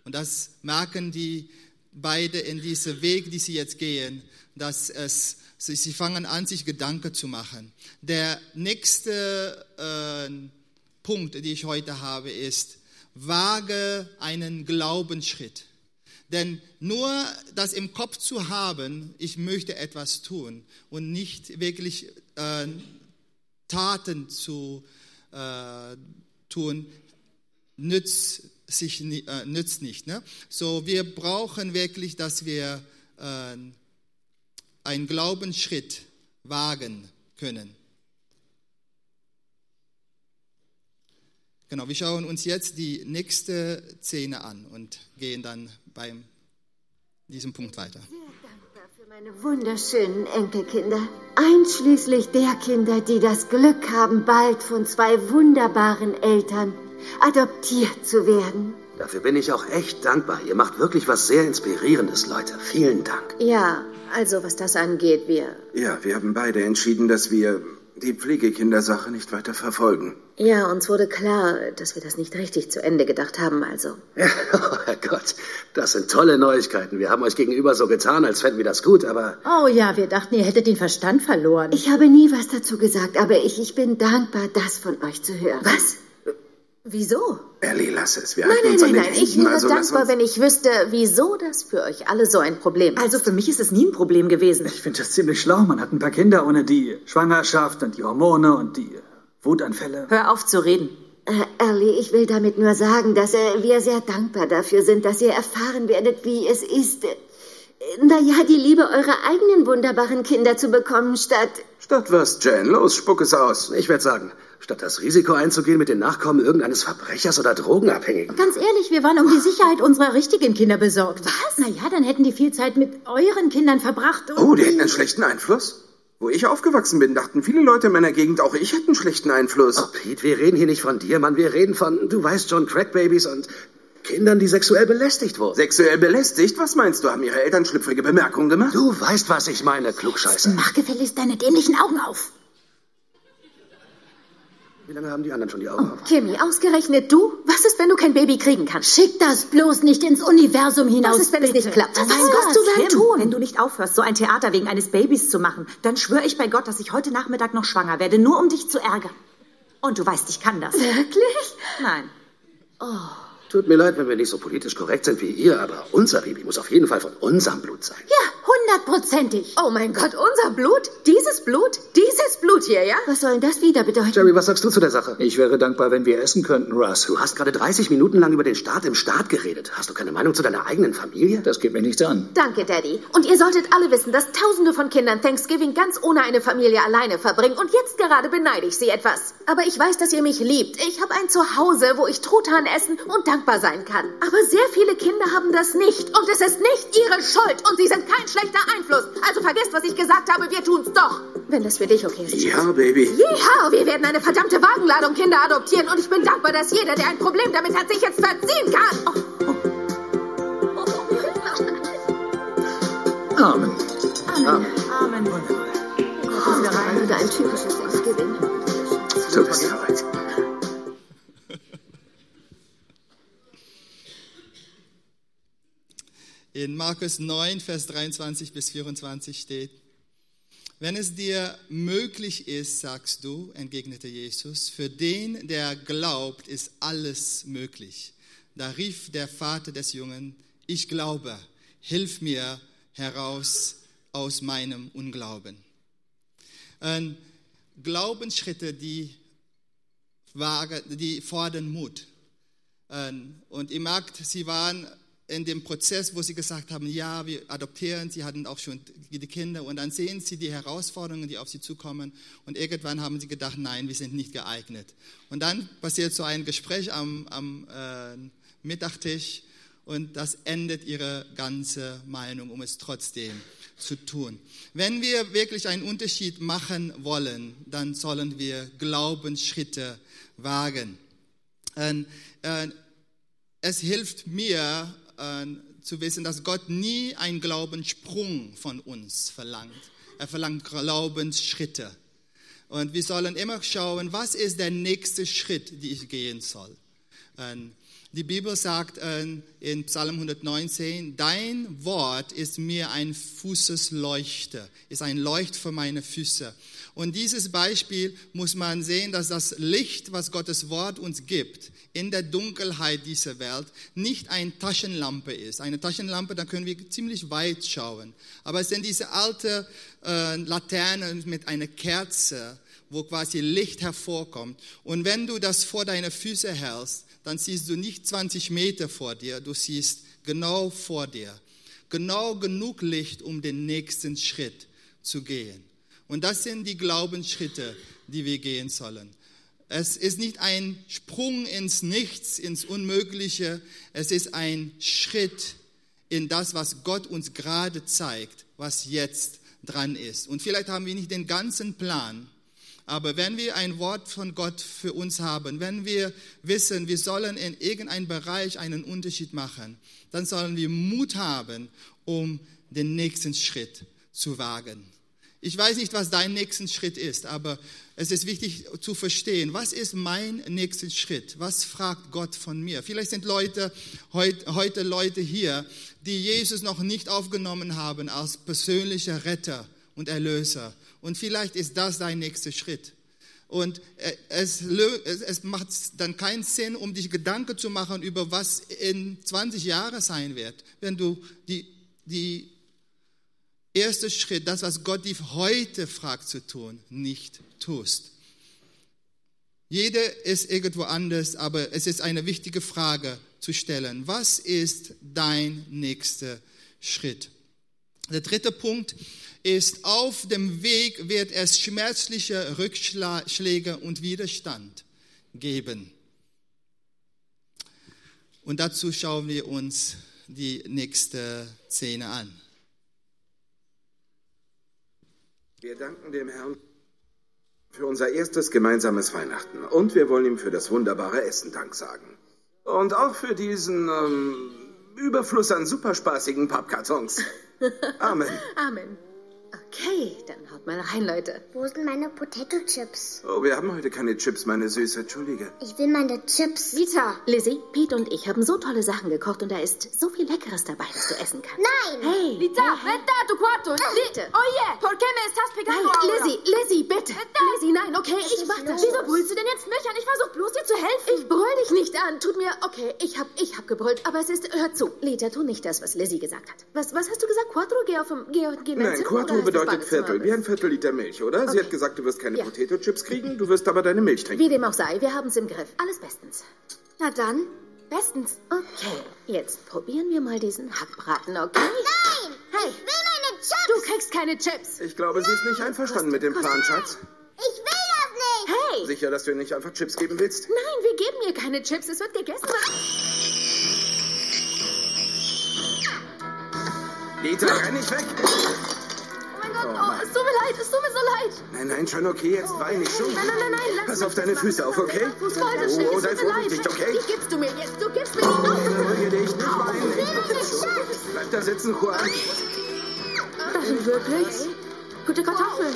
Und das merken die beide in diesem Weg, die sie jetzt gehen, dass es, sie, sie fangen an, sich Gedanken zu machen. Der nächste äh, Punkt, den ich heute habe, ist, wage einen Glaubensschritt. Denn nur das im Kopf zu haben, ich möchte etwas tun und nicht wirklich äh, Taten zu äh, tun, nützt, sich, äh, nützt nicht. Ne? So, wir brauchen wirklich, dass wir äh, einen Glaubensschritt wagen können. Genau, wir schauen uns jetzt die nächste Szene an und gehen dann beim diesem Punkt weiter. für meine wunderschönen Enkelkinder, einschließlich der Kinder, die das Glück haben, bald von zwei wunderbaren Eltern adoptiert zu werden. Dafür bin ich auch echt dankbar. Ihr macht wirklich was sehr Inspirierendes, Leute. Vielen Dank. Ja, also was das angeht, wir. Ja, wir haben beide entschieden, dass wir die Pflegekindersache nicht weiter verfolgen. Ja, uns wurde klar, dass wir das nicht richtig zu Ende gedacht haben, also. Ja, oh Herrgott, das sind tolle Neuigkeiten. Wir haben euch gegenüber so getan, als fänden wir das gut, aber Oh ja, wir dachten, ihr hättet den Verstand verloren. Ich habe nie was dazu gesagt, aber ich, ich bin dankbar, das von euch zu hören. Was? Wieso? Ellie, lass es. Wir Nein, nein, uns nein, an den nein. Ich Händen, wäre also dankbar, wenn ich wüsste, wieso das für euch alle so ein Problem ist. Also für mich ist es nie ein Problem gewesen. Ich finde das ziemlich schlau. Man hat ein paar Kinder ohne die Schwangerschaft und die Hormone und die Wutanfälle. Hör auf zu reden. Äh, Ellie, ich will damit nur sagen, dass äh, wir sehr dankbar dafür sind, dass ihr erfahren werdet, wie es ist, äh, naja, die Liebe eurer eigenen wunderbaren Kinder zu bekommen, statt... Statt was, Jen? Los, spuck es aus. ich werde sagen, statt das Risiko einzugehen mit den Nachkommen irgendeines Verbrechers oder Drogenabhängigen. Ganz ehrlich, wir waren um die Sicherheit unserer richtigen Kinder besorgt. Was? Naja, dann hätten die viel Zeit mit euren Kindern verbracht. Und Oh, die hätten einen schlechten Einfluss? Wo ich aufgewachsen bin, dachten viele Leute in meiner Gegend, auch ich hätte einen schlechten Einfluss. Oh, Pete, wir reden hier nicht von dir, Mann. Wir reden von, du weißt schon, Crackbabys und Kindern, die sexuell belästigt wurden. Sexuell belästigt? Was meinst du? Haben ihre Eltern schlüpfrige Bemerkungen gemacht? Du weißt, was ich meine, Klugscheißer. Mach gefälligst deine dämlichen Augen auf. Wie lange haben die anderen schon die Augen auf? Kimmy, ausgerechnet du? Was ist, wenn du kein Baby kriegen kannst? Schick das bloß nicht ins Universum hinaus. Was ist, wenn es bitte. nicht klappt? Was wirst Gott, du dann Kim, tun? Wenn du nicht aufhörst, so ein Theater wegen eines Babys zu machen, dann schwöre ich bei Gott, dass ich heute Nachmittag noch schwanger werde, nur um dich zu ärgern. Und du weißt, ich kann das. Wirklich? Nein. Tut mir leid, wenn wir nicht so politisch korrekt sind wie ihr, aber unser Baby muss auf jeden Fall von unserem Blut sein. Ja, Hundertprozentig. Oh mein Gott, unser Blut? Dieses Blut? Dieses Blut hier, ja? Was soll denn das wieder bedeuten? Jerry, was sagst du zu der Sache? Ich wäre dankbar, wenn wir essen könnten, Russ. Du hast gerade 30 Minuten lang über den Staat im Staat geredet. Hast du keine Meinung zu deiner eigenen Familie? Das geht mir nichts an. Danke, Daddy. Und ihr solltet alle wissen, dass Tausende von Kindern Thanksgiving ganz ohne eine Familie alleine verbringen. Und jetzt gerade beneide ich sie etwas. Aber ich weiß, dass ihr mich liebt. Ich habe ein Zuhause, wo ich Truthahn essen und dankbar sein kann. Aber sehr viele Kinder haben das nicht. Und es ist nicht ihre Schuld. Und sie sind kein schlechter Einfluss. Also vergesst, was ich gesagt habe. Wir tun's doch. Wenn das für dich okay ist. Ja, Baby. Jeha, wir werden eine verdammte Wagenladung Kinder adoptieren. Und ich bin dankbar, dass jeder, der ein Problem damit hat, sich jetzt verziehen kann. Oh. Amen. Amen. Amen. Oh, das wieder ein typisches Thanksgiving. Du bist verrückt. In Markus 9, Vers 23 bis 24 steht, wenn es dir möglich ist, sagst du, entgegnete Jesus, für den, der glaubt, ist alles möglich. Da rief der Vater des Jungen, ich glaube, hilf mir heraus aus meinem Unglauben. Ähm, Glaubensschritte, die, die fordern Mut. Ähm, und ihr merkt, sie waren in dem Prozess, wo sie gesagt haben, ja, wir adoptieren, sie hatten auch schon die Kinder und dann sehen sie die Herausforderungen, die auf sie zukommen und irgendwann haben sie gedacht, nein, wir sind nicht geeignet. Und dann passiert so ein Gespräch am, am äh, Mittagtisch und das endet ihre ganze Meinung, um es trotzdem zu tun. Wenn wir wirklich einen Unterschied machen wollen, dann sollen wir Glaubensschritte wagen. Und, äh, es hilft mir äh, zu wissen, dass Gott nie einen Glaubenssprung von uns verlangt. Er verlangt Glaubensschritte. Und wir sollen immer schauen, was ist der nächste Schritt, den ich gehen soll. Und die Bibel sagt in Psalm 119, dein Wort ist mir ein Fußesleuchte, ist ein Leucht für meine Füße. Und dieses Beispiel muss man sehen, dass das Licht, was Gottes Wort uns gibt, in der Dunkelheit dieser Welt nicht eine Taschenlampe ist. Eine Taschenlampe, da können wir ziemlich weit schauen. Aber es sind diese alte äh, Laternen mit einer Kerze, wo quasi Licht hervorkommt. Und wenn du das vor deine Füße hältst, dann siehst du nicht 20 Meter vor dir, du siehst genau vor dir. Genau genug Licht, um den nächsten Schritt zu gehen. Und das sind die Glaubensschritte, die wir gehen sollen. Es ist nicht ein Sprung ins Nichts, ins Unmögliche. Es ist ein Schritt in das, was Gott uns gerade zeigt, was jetzt dran ist. Und vielleicht haben wir nicht den ganzen Plan, aber wenn wir ein Wort von Gott für uns haben, wenn wir wissen, wir sollen in irgendeinem Bereich einen Unterschied machen, dann sollen wir Mut haben, um den nächsten Schritt zu wagen. Ich weiß nicht, was dein nächster Schritt ist, aber es ist wichtig zu verstehen, was ist mein nächster Schritt? Was fragt Gott von mir? Vielleicht sind Leute, heute Leute hier, die Jesus noch nicht aufgenommen haben als persönlicher Retter und Erlöser. Und vielleicht ist das dein nächster Schritt. Und äh, es, es macht dann keinen Sinn, um dich Gedanken zu machen über was in 20 Jahren sein wird, wenn du die, die erste Schritt, das, was Gott dich heute fragt zu tun, nicht tust. Jeder ist irgendwo anders, aber es ist eine wichtige Frage zu stellen. Was ist dein nächster Schritt? Der dritte Punkt ist, auf dem Weg wird es schmerzliche Rückschläge und Widerstand geben. Und dazu schauen wir uns die nächste Szene an. Wir danken dem Herrn für unser erstes gemeinsames Weihnachten und wir wollen ihm für das wunderbare Essen Dank sagen. Und auch für diesen ähm, Überfluss an superspaßigen Pappkartons. Amen. Amen. Okay, dann haut mal rein, Leute. Wo sind meine Potato Chips? Oh, wir haben heute keine Chips, meine Süße. Entschuldige. Ich will meine Chips. Lisa, Lizzie, Pete und ich haben so tolle Sachen gekocht und da ist so viel Leckeres dabei, das du essen kannst. Nein! Hey, Hey! Lita, vettato quattro! Bitte! Oh yeah! Perché me estás pegando Nein? Lizzie, Lizzie, bitte! Lizzie, nein, okay, ich mach das. Wieso brüllst du denn jetzt mich an? Ich versuch bloß dir zu helfen. Ich brüll dich nicht an. Tut mir, okay, ich hab, ich hab gebrüllt, aber es ist, hör zu, Lita, tu nicht das, was Lizzie gesagt hat. Was, was hast du gesagt? Quattro? Geh auf dem, geh, geh Nein, Quattro bedeutet Viertel, wie ein Viertel Liter Milch, oder? Sie Okay. hat gesagt, du wirst keine Ja. Potato Chips kriegen, du wirst aber deine Milch trinken. Wie dem auch sei, wir haben's im Griff. Alles bestens. Na dann. Bestens. Okay, jetzt probieren wir mal diesen Hackbraten, okay? Nein! Hey! Ich will meine Chips! Du kriegst keine Chips. Ich glaube, sie ist nicht einverstanden mit dem Plan, Schatz. Ich will das nicht! Hey! Sicher, dass du ihr nicht einfach Chips geben willst? Nein, wir geben ihr keine Chips. Es wird gegessen. Lita, renn nicht weg! Oh Gott, Oh oh, es tut mir leid, es tut mir so leid. Nein, nein, schon okay, jetzt wein nicht schon. Nein, nein, nein, nein, lass Pass auf deine das Füße auf, okay? Fuß weiter schnell, Oh, es sei vorsichtig, okay? Die gibst du mir jetzt, du gibst mir die. Oh, Beruhige dich, nicht weinen. Bleib da sitzen, Juan. das sind wirklich gute Kartoffeln.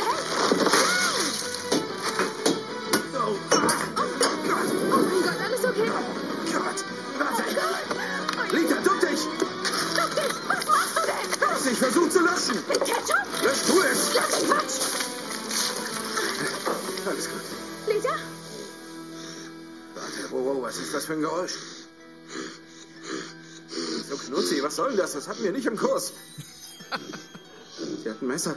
Oh, Oh mein Gott, alles okay? Gott, warte. Lita, duck dich! Duck dich, was machst du denn? Ich versuch zu löschen. Mit Ketchup? Wow, wow, was ist das für ein Geräusch? So Knutzi, was soll denn das? Das hatten wir nicht im Kurs. Sie hat ein Messer.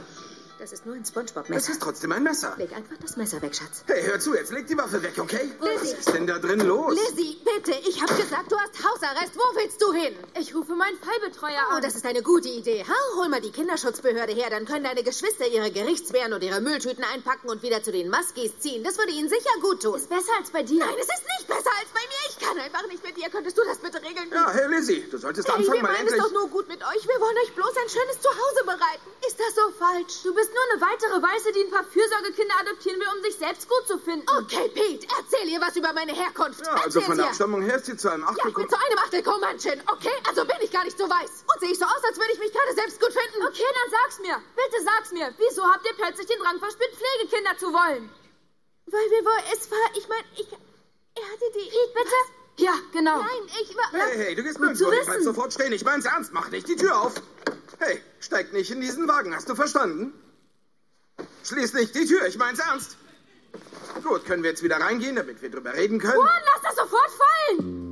Das ist nur ein Spongebob-Messer. Das ist trotzdem ein Messer. Leg einfach das Messer weg, Schatz. Hey, hör zu, jetzt leg die Waffe weg, okay? Was Lizzie. ist denn da drin los? Lizzie, bitte, ich hab gesagt, du hast Hausarrest. Wo willst du hin? Ich rufe meinen Fallbetreuer Oh, an. das ist eine gute Idee. Ha? Hol mal die Kinderschutzbehörde her, dann können deine Geschwister ihre Gerichtswehren und ihre Mülltüten einpacken und wieder zu den Muskies ziehen. Das würde ihnen sicher gut tun. Ist besser als bei dir. Nein, es ist nicht besser als bei mir. Ich kann einfach nicht mit dir. Könntest du das bitte regeln? Ja, hey Lizzie, du solltest Hey, anfangen, wir mal meinen es endlich... doch nur gut mit euch. Wir wollen euch bloß ein schönes Zuhause bereiten. Ist das so falsch? Du bist nur eine weitere Weiße, die ein paar Fürsorgekinder adoptieren will, um sich selbst gut zu finden. Okay, Pete, erzähl ihr was über meine Herkunft. Ja, also von der. Abstammung her ist sie zu einem Ja, ich bin Achtel... zu einem Achtel Comanchen, okay? Also bin ich gar nicht so weiß. Und sehe ich so aus, als würde ich mich gerade selbst gut finden. Okay, dann sag's mir. Bitte sag's mir. Wieso habt ihr plötzlich den Drang verspürt, Pflegekinder zu wollen? Weil wir wohl, es war, ich meine, ich, er hatte die... Pete, bitte? Ja, genau. Nein, ich war... Hey, hey, du gehst nirgendwo hin. Bleib wissen. sofort stehen. Ich mein's ernst. Mach nicht die Tür auf. Hey, steig nicht in diesen Wagen. Hast du verstanden? Schließ nicht die Tür. Ich mein's ernst. Gut, können wir jetzt wieder reingehen, damit wir drüber reden können? Juan, lass das sofort fallen!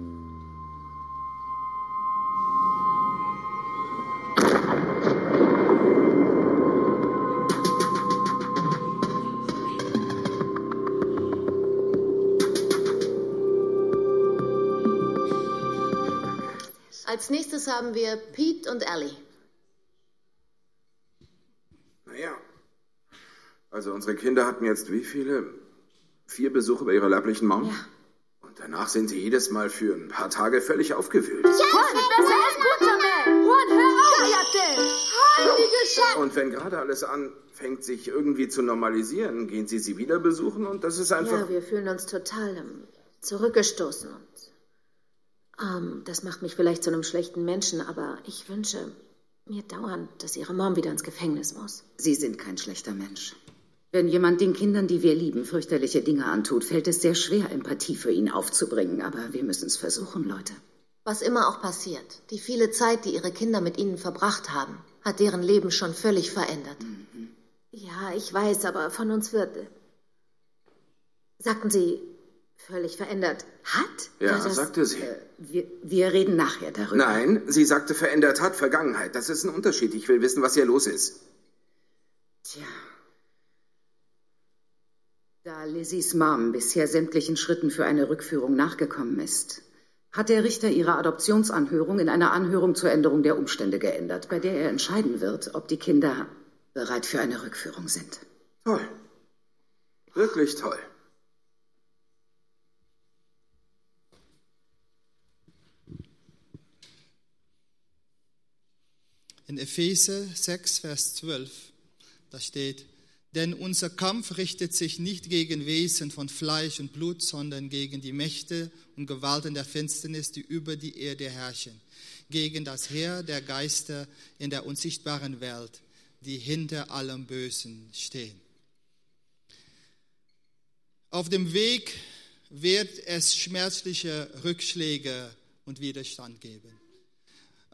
Als nächstes haben wir Pete und Ellie. Naja. Also unsere Kinder hatten jetzt wie viele? Vier Besuche bei ihrer leiblichen Mom? Ja. Und danach sind sie jedes Mal für ein paar Tage völlig aufgewühlt. Besser als guter Mann! Juan, hör auf! Heilige Scheiße! Und wenn gerade alles anfängt, sich irgendwie zu normalisieren, gehen sie sie wieder besuchen und das ist einfach... Ja, wir fühlen uns total zurückgestoßen und ähm, das macht mich vielleicht zu einem schlechten Menschen, aber ich wünsche mir dauernd, dass ihre Mom wieder ins Gefängnis muss. Sie sind kein schlechter Mensch. Wenn jemand den Kindern, die wir lieben, fürchterliche Dinge antut, fällt es sehr schwer, Empathie für ihn aufzubringen. Aber wir müssen es versuchen, Leute. Was immer auch passiert, die viele Zeit, die ihre Kinder mit ihnen verbracht haben, hat deren Leben schon völlig verändert. Ja, ich weiß, aber von uns wird. Sagten Sie, völlig verändert. Hat? Ja, das- sagte sie. Wir, wir reden nachher darüber. Nein, sie sagte verändert hat Vergangenheit. Das ist ein Unterschied. Ich will wissen, was hier los ist. Tja. Da Lizzies Mom bisher sämtlichen Schritten für eine Rückführung nachgekommen ist, hat der Richter ihre Adoptionsanhörung in einer Anhörung zur Änderung der Umstände geändert, bei der er entscheiden wird, ob die Kinder bereit für eine Rückführung sind. Toll. Wirklich toll. In Epheser 6, Vers 12, da steht, denn unser Kampf richtet sich nicht gegen Wesen von Fleisch und Blut, sondern gegen die Mächte und Gewalten der Finsternis, die über die Erde herrschen, gegen das Heer der Geister in der unsichtbaren Welt, die hinter allem Bösen stehen. Auf dem Weg wird es schmerzliche Rückschläge und Widerstand geben.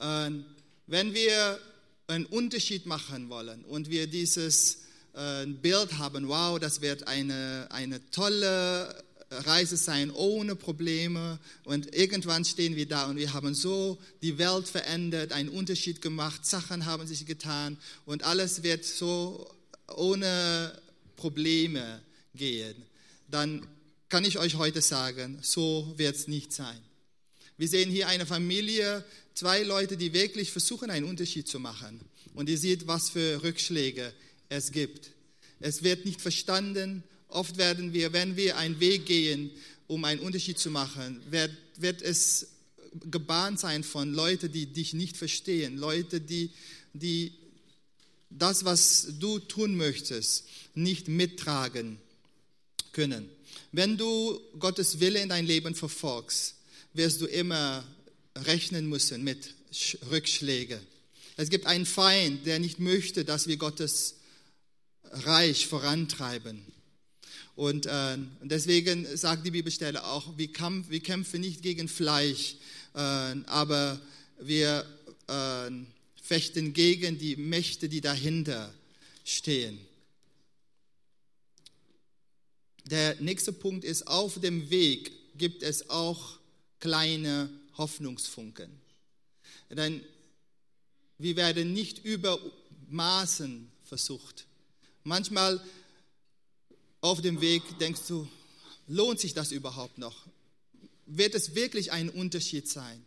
Ähm, wenn wir einen Unterschied machen wollen und wir dieses äh, Bild haben, wow, das wird eine, eine tolle Reise sein ohne Probleme und irgendwann stehen wir da und wir haben so die Welt verändert, einen Unterschied gemacht, Sachen haben sich getan und alles wird so ohne Probleme gehen, dann kann ich euch heute sagen, so wird es nicht sein. Wir sehen hier eine Familie, zwei Leute, die wirklich versuchen, einen Unterschied zu machen. Und ihr seht, was für Rückschläge es gibt. Es wird nicht verstanden. Oft werden wir, wenn wir einen Weg gehen, um einen Unterschied zu machen, wird, wird es gebahnt sein von Leuten, die dich nicht verstehen, Leute, die, die das, was du tun möchtest, nicht mittragen können. Wenn du Gottes Wille in dein Leben verfolgst, wirst du immer rechnen müssen mit Rückschlägen. Es gibt einen Feind, der nicht möchte, dass wir Gottes Reich vorantreiben. Und äh, deswegen sagt die Bibelstelle auch, wir, kampf, wir kämpfen nicht gegen Fleisch, äh, aber wir äh, fechten gegen die Mächte, die dahinter stehen. Der nächste Punkt ist, auf dem Weg gibt es auch kleine Hoffnungsfunken. Denn wir werden nicht über Maßen versucht. Manchmal auf dem Weg denkst du, lohnt sich das überhaupt noch? Wird es wirklich ein Unterschied sein?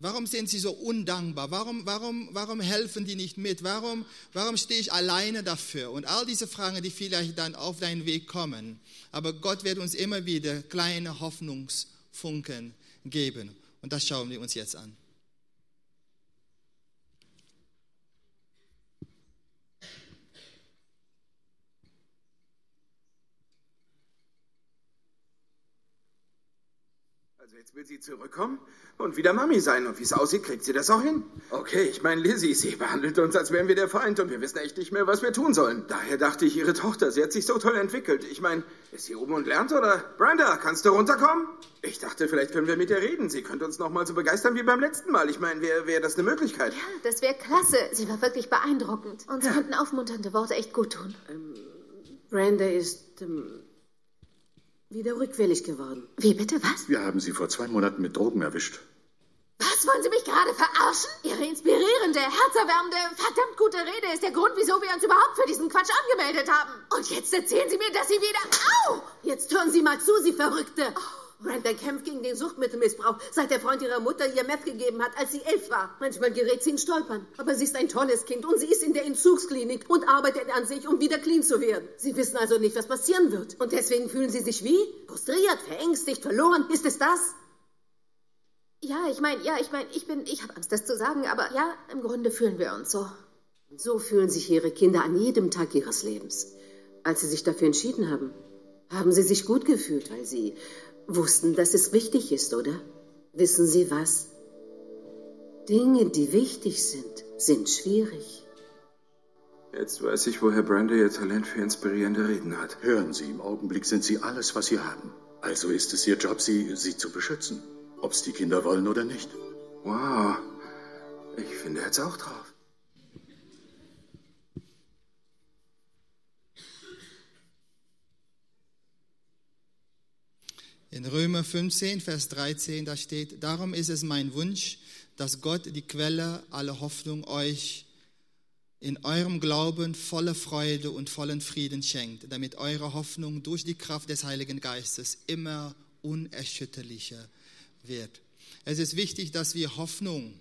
Warum sind sie so undankbar? Warum, warum, warum helfen die nicht mit? Warum, warum stehe ich alleine dafür? Und all diese Fragen, die vielleicht dann auf deinen Weg kommen. Aber Gott wird uns immer wieder kleine Hoffnungsfunken geben. Und das schauen wir uns jetzt an. Also jetzt will sie zurückkommen und wieder Mami sein. Und wie es aussieht, kriegt sie das auch hin. Okay, ich meine, Lizzie, sie behandelt uns, als wären wir der Feind und wir wissen echt nicht mehr, was wir tun sollen. Daher dachte ich, ihre Tochter, sie hat sich so toll entwickelt. Ich meine, ist sie oben und lernt, oder? Brenda, kannst du runterkommen? Ich dachte, vielleicht können wir mit ihr reden. Sie könnte uns noch mal so begeistern wie beim letzten Mal. Ich meine, wäre wär das eine Möglichkeit? Ja, das wäre klasse. Sie war wirklich beeindruckend. Uns ja. könnten aufmunternde Worte echt gut tun. Ähm, Brenda ist... Ähm wieder rückfällig geworden. Wie bitte, was? Wir haben sie vor zwei Monaten mit Drogen erwischt. Was, wollen Sie mich gerade verarschen? Ihre inspirierende, herzerwärmende, verdammt gute Rede ist der Grund, wieso wir uns überhaupt für diesen Quatsch angemeldet haben. Und jetzt erzählen Sie mir, dass Sie wieder... Au! Jetzt hören Sie mal zu, Sie Verrückte. Oh. Brenda kämpft gegen den Suchtmittelmissbrauch, seit der Freund ihrer Mutter ihr Meth gegeben hat, als sie elf war. Manchmal gerät sie in Stolpern. Aber sie ist ein tolles Kind und sie ist in der Entzugsklinik und arbeitet an sich, um wieder clean zu werden. Sie wissen also nicht, was passieren wird. Und deswegen fühlen sie sich wie? Frustriert, verängstigt, verloren. Ist es das? Ja, ich meine, ja, ich meine, ich bin, ich habe Angst, das zu sagen, aber ja, im Grunde fühlen wir uns so. Und so fühlen sich ihre Kinder an jedem Tag ihres Lebens. Als sie sich dafür entschieden haben, haben sie sich gut gefühlt, weil sie wussten, dass es richtig ist, oder? Wissen Sie was? Dinge, die wichtig sind, sind schwierig. Jetzt weiß ich, woher Brenda ihr Talent für inspirierende Reden hat. Hören Sie, im Augenblick sind Sie alles, was Sie haben. Also ist es Ihr Job, Sie, Sie zu beschützen. Ob es die Kinder wollen oder nicht. Wow. Ich finde jetzt auch drauf. In Römer 15, Vers 13, da steht, darum ist es mein Wunsch, dass Gott die Quelle aller Hoffnung euch in eurem Glauben volle Freude und vollen Frieden schenkt, damit eure Hoffnung durch die Kraft des Heiligen Geistes immer unerschütterlicher wird. Es ist wichtig, dass wir Hoffnung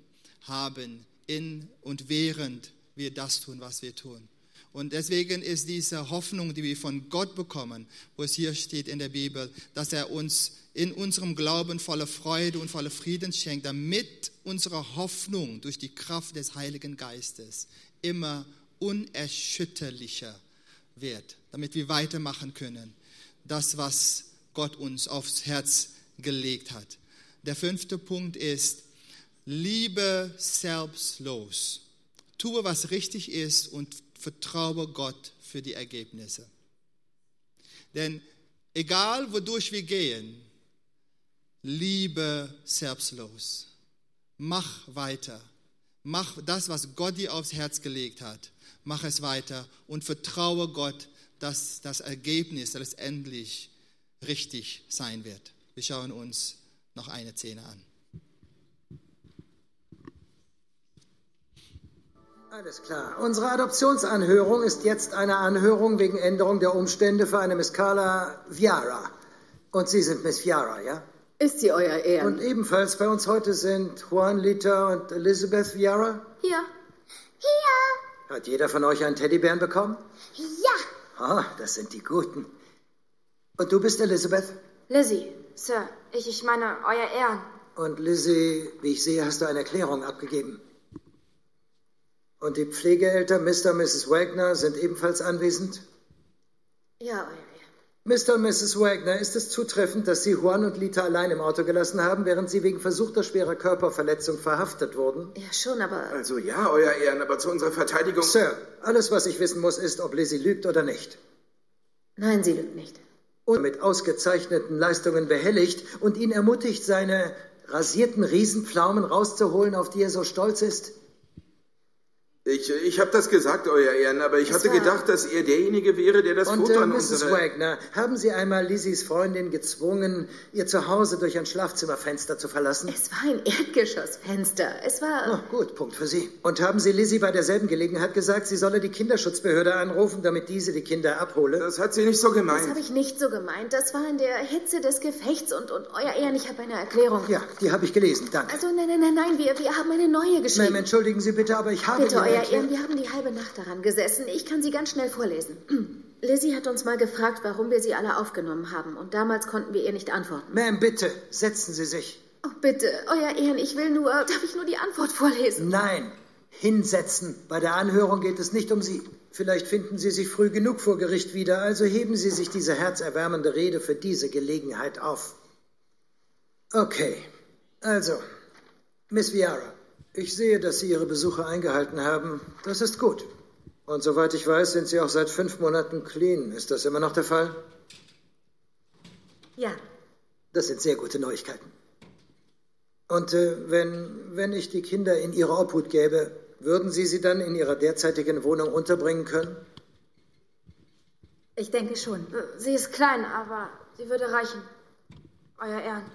haben in und während wir das tun, was wir tun. Und deswegen ist diese Hoffnung, die wir von Gott bekommen, wo es hier steht in der Bibel, dass er uns in unserem Glauben voller Freude und voller Frieden schenkt, damit unsere Hoffnung durch die Kraft des Heiligen Geistes immer unerschütterlicher wird, damit wir weitermachen können. Das, was Gott uns aufs Herz gelegt hat. Der fünfte Punkt ist, liebe selbstlos. Tue, was richtig ist und vertraue Gott für die Ergebnisse. Denn egal wodurch wir gehen, liebe selbstlos. Mach weiter. Mach das, was Gott dir aufs Herz gelegt hat. Mach es weiter und vertraue Gott, dass das Ergebnis letztendlich richtig sein wird. Wir schauen uns noch eine Szene an. Alles klar. Unsere Adoptionsanhörung ist jetzt eine Anhörung wegen Änderung der Umstände für eine Miss Carla Viara. Und Sie sind Miss Viara, ja? Ist sie euer Ehren? Und ebenfalls bei uns heute sind Juan Lita und Elizabeth Viara. Hier. Hier. Hat jeder von euch einen Teddybären bekommen? Ja. Ah, das sind die Guten. Und du bist Elizabeth? Lizzie, Sir, ich, ich meine, euer Ehren. Und Lizzie, wie ich sehe, hast du eine Erklärung abgegeben. Und die Pflegeeltern Mr. und Mrs. Wagner sind ebenfalls anwesend? Ja, euer Mr. und Mrs. Wagner, ist es zutreffend, dass Sie Juan und Lita allein im Auto gelassen haben, während Sie wegen versuchter schwerer Körperverletzung verhaftet wurden? Ja, schon, aber. Also ja, Euer Ehren, aber zu unserer Verteidigung. Sir, alles, was ich wissen muss, ist, ob Lizzie lügt oder nicht. Nein, sie lügt nicht. Und mit ausgezeichneten Leistungen behelligt und ihn ermutigt, seine rasierten Riesenpflaumen rauszuholen, auf die er so stolz ist? Ich, ich habe das gesagt, Euer Ehren, aber ich Es hatte gedacht, dass er derjenige wäre, der das Und Foto äh, an Mrs. unsere... Wagner, haben Sie einmal Lizzies Freundin gezwungen, ihr Zuhause durch ein Schlafzimmerfenster zu verlassen? Es war ein Erdgeschossfenster. Es war. Oh, gut, Punkt für Sie. Und haben Sie Lizzie bei derselben Gelegenheit gesagt, sie solle die Kinderschutzbehörde anrufen, damit diese die Kinder abhole? Das hat sie nicht so gemeint. Das habe ich nicht so gemeint. Das war in der Hitze des Gefechts und, und euer Ehren, ich habe eine Erklärung. Ja, die habe ich gelesen, danke. Also nein, nein, nein, nein, wir, wir haben eine neue geschrieben. Ma'am, entschuldigen Sie bitte, aber ich habe Bitte, euer Ehren, wir haben die halbe Nacht daran gesessen. Ich kann sie ganz schnell vorlesen. Lizzie hat uns mal gefragt, warum wir sie alle aufgenommen haben. Und damals konnten wir ihr nicht antworten. Ma'am, bitte, setzen Sie sich. Oh, bitte, euer Ehren, ich will nur, darf ich nur die Antwort vorlesen? Nein, hinsetzen. Bei der Anhörung geht es nicht um Sie. Vielleicht finden Sie sich früh genug vor Gericht wieder, also heben Sie sich diese herzerwärmende Rede für diese Gelegenheit auf. Okay, also, Miss Viara, ich sehe, dass Sie Ihre Besuche eingehalten haben. Das ist gut. Und soweit ich weiß, sind Sie auch seit fünf Monaten clean. Ist das immer noch der Fall? Ja. Das sind sehr gute Neuigkeiten. Und äh, wenn, wenn ich die Kinder in Ihre Obhut gäbe, würden Sie sie dann in Ihrer derzeitigen Wohnung unterbringen können? Ich denke schon. Sie ist klein, aber sie würde reichen. Euer Ehren.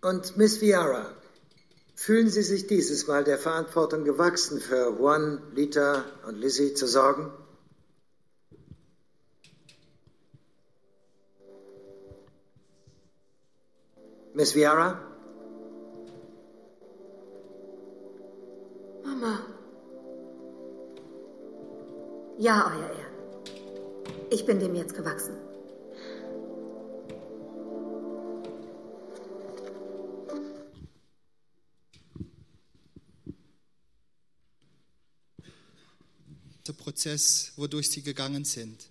Und Miss Viara, fühlen Sie sich dieses Mal der Verantwortung gewachsen, für Juan, Lita und Lizzie zu sorgen? Miss Viara? Mama. Ja, Euer Ehren. Ich bin dem jetzt gewachsen. Der Prozess, wodurch sie gegangen sind.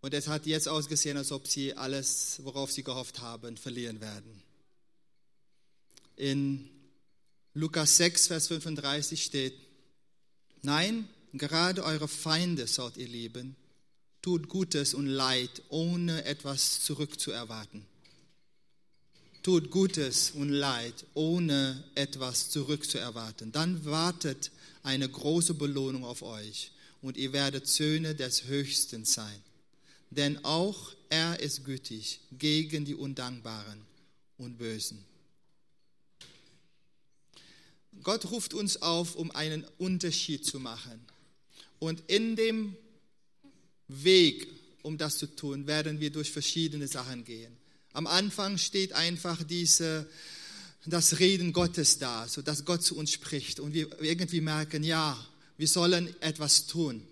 Und es hat jetzt ausgesehen, als ob sie alles, worauf sie gehofft haben, verlieren werden. In Lukas 6, Vers 35 steht, Nein, gerade eure Feinde sollt ihr lieben, tut Gutes und Leid, ohne etwas zurückzuerwarten. Tut Gutes und Leid, ohne etwas zurückzuerwarten. Dann wartet eine große Belohnung auf euch und ihr werdet Söhne des Höchsten sein. Denn auch er ist gütig gegen die Undankbaren und Bösen. Gott ruft uns auf, um einen Unterschied zu machen. Und in dem Weg, um das zu tun, werden wir durch verschiedene Sachen gehen. Am Anfang steht einfach diese, das Reden Gottes da, so dass Gott zu uns spricht und wir irgendwie merken, ja, wir sollen etwas tun.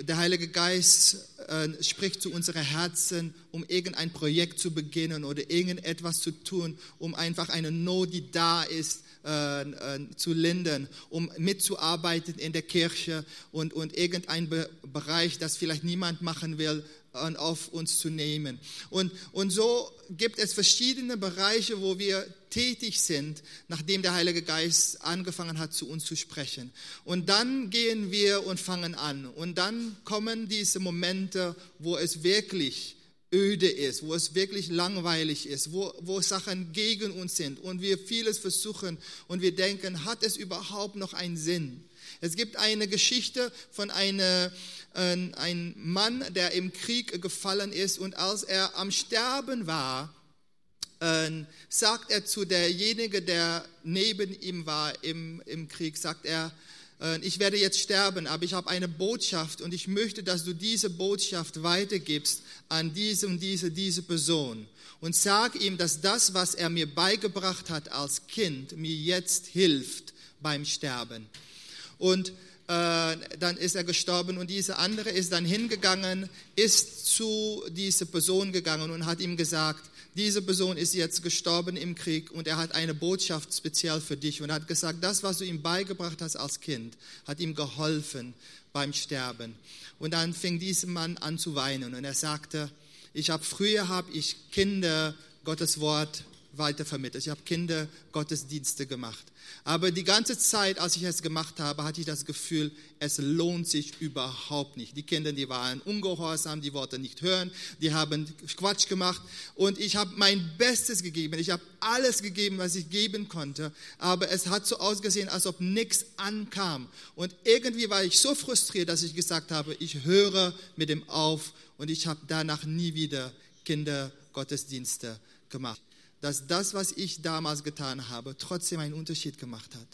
Der Heilige Geist äh, spricht zu unseren Herzen, um irgendein Projekt zu beginnen oder irgendetwas zu tun, um einfach eine Not, die da ist, äh, äh, zu lindern, um mitzuarbeiten in der Kirche und, und irgendein Be Bereich, das vielleicht niemand machen will, auf uns zu nehmen. Und, und so gibt es verschiedene Bereiche, wo wir tätig sind, nachdem der Heilige Geist angefangen hat, zu uns zu sprechen. Und dann gehen wir und fangen an. Und dann kommen diese Momente, wo es wirklich öde ist, wo es wirklich langweilig ist, wo, wo Sachen gegen uns sind und wir vieles versuchen und wir denken, hat es überhaupt noch einen Sinn? Es gibt eine Geschichte von einer, äh, einem Mann, der im Krieg gefallen ist und als er am Sterben war, äh, sagt er zu derjenige, der neben ihm war im, im Krieg, sagt er, äh, ich werde jetzt sterben, aber ich habe eine Botschaft und ich möchte, dass du diese Botschaft weitergibst an diese und diese, diese Person. Und sag ihm, dass das, was er mir beigebracht hat als Kind, mir jetzt hilft beim Sterben. Und äh, dann ist er gestorben und dieser andere ist dann hingegangen, ist zu dieser Person gegangen und hat ihm gesagt, diese Person ist jetzt gestorben im Krieg und er hat eine Botschaft speziell für dich und hat gesagt, das, was du ihm beigebracht hast als Kind, hat ihm geholfen beim Sterben. Und dann fing dieser Mann an zu weinen und er sagte, ich habe früher habe ich Kinder Gottes Wort weitervermittelt. Ich habe Kinder Gottesdienste gemacht. Aber die ganze Zeit, als ich es gemacht habe, hatte ich das Gefühl, es lohnt sich überhaupt nicht. Die Kinder, die waren ungehorsam, die wollten nicht hören, die haben Quatsch gemacht und ich habe mein Bestes gegeben. Ich habe alles gegeben, was ich geben konnte, aber es hat so ausgesehen, als ob nichts ankam. Und irgendwie war ich so frustriert, dass ich gesagt habe, ich höre mit dem auf und ich habe danach nie wieder Kindergottesdienste gemacht dass das, was ich damals getan habe, trotzdem einen Unterschied gemacht hat.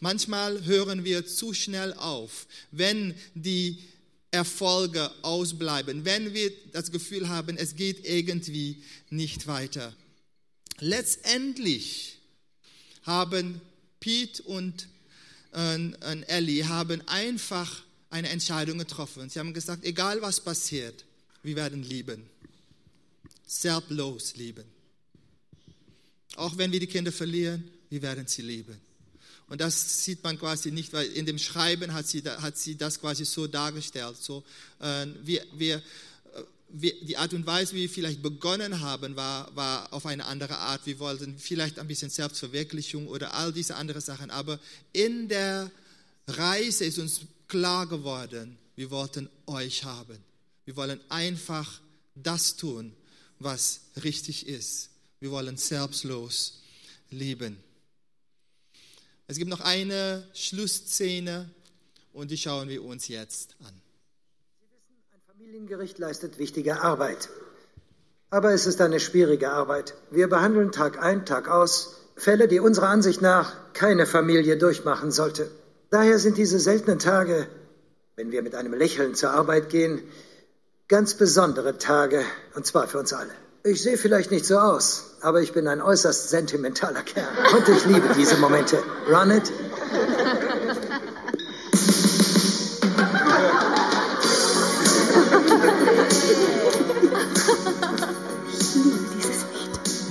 Manchmal hören wir zu schnell auf, wenn die Erfolge ausbleiben, wenn wir das Gefühl haben, es geht irgendwie nicht weiter. Letztendlich haben Pete und äh, Ellie haben einfach eine Entscheidung getroffen. Sie haben gesagt, egal was passiert, wir werden lieben. Selbstlos lieben. Auch wenn wir die Kinder verlieren, wir werden sie lieben. Und das sieht man quasi nicht, weil in dem Schreiben hat sie, hat sie das quasi so dargestellt. So, äh, wir, wir, äh, wir, die Art und Weise, wie wir vielleicht begonnen haben, war, war auf eine andere Art. Wir wollten vielleicht ein bisschen Selbstverwirklichung oder all diese anderen Sachen. Aber in der Reise ist uns klar geworden, wir wollten euch haben. Wir wollen einfach das tun, was richtig ist. Wir wollen selbstlos lieben. Es gibt noch eine Schlussszene und die schauen wir uns jetzt an. Sie wissen, ein Familiengericht leistet wichtige Arbeit. Aber es ist eine schwierige Arbeit. Wir behandeln Tag ein, Tag aus Fälle, die unserer Ansicht nach keine Familie durchmachen sollte. Daher sind diese seltenen Tage, wenn wir mit einem Lächeln zur Arbeit gehen, ganz besondere Tage, und zwar für uns alle. Ich sehe vielleicht nicht so aus, aber ich bin ein äußerst sentimentaler Kerl. Und ich liebe diese Momente. Run it.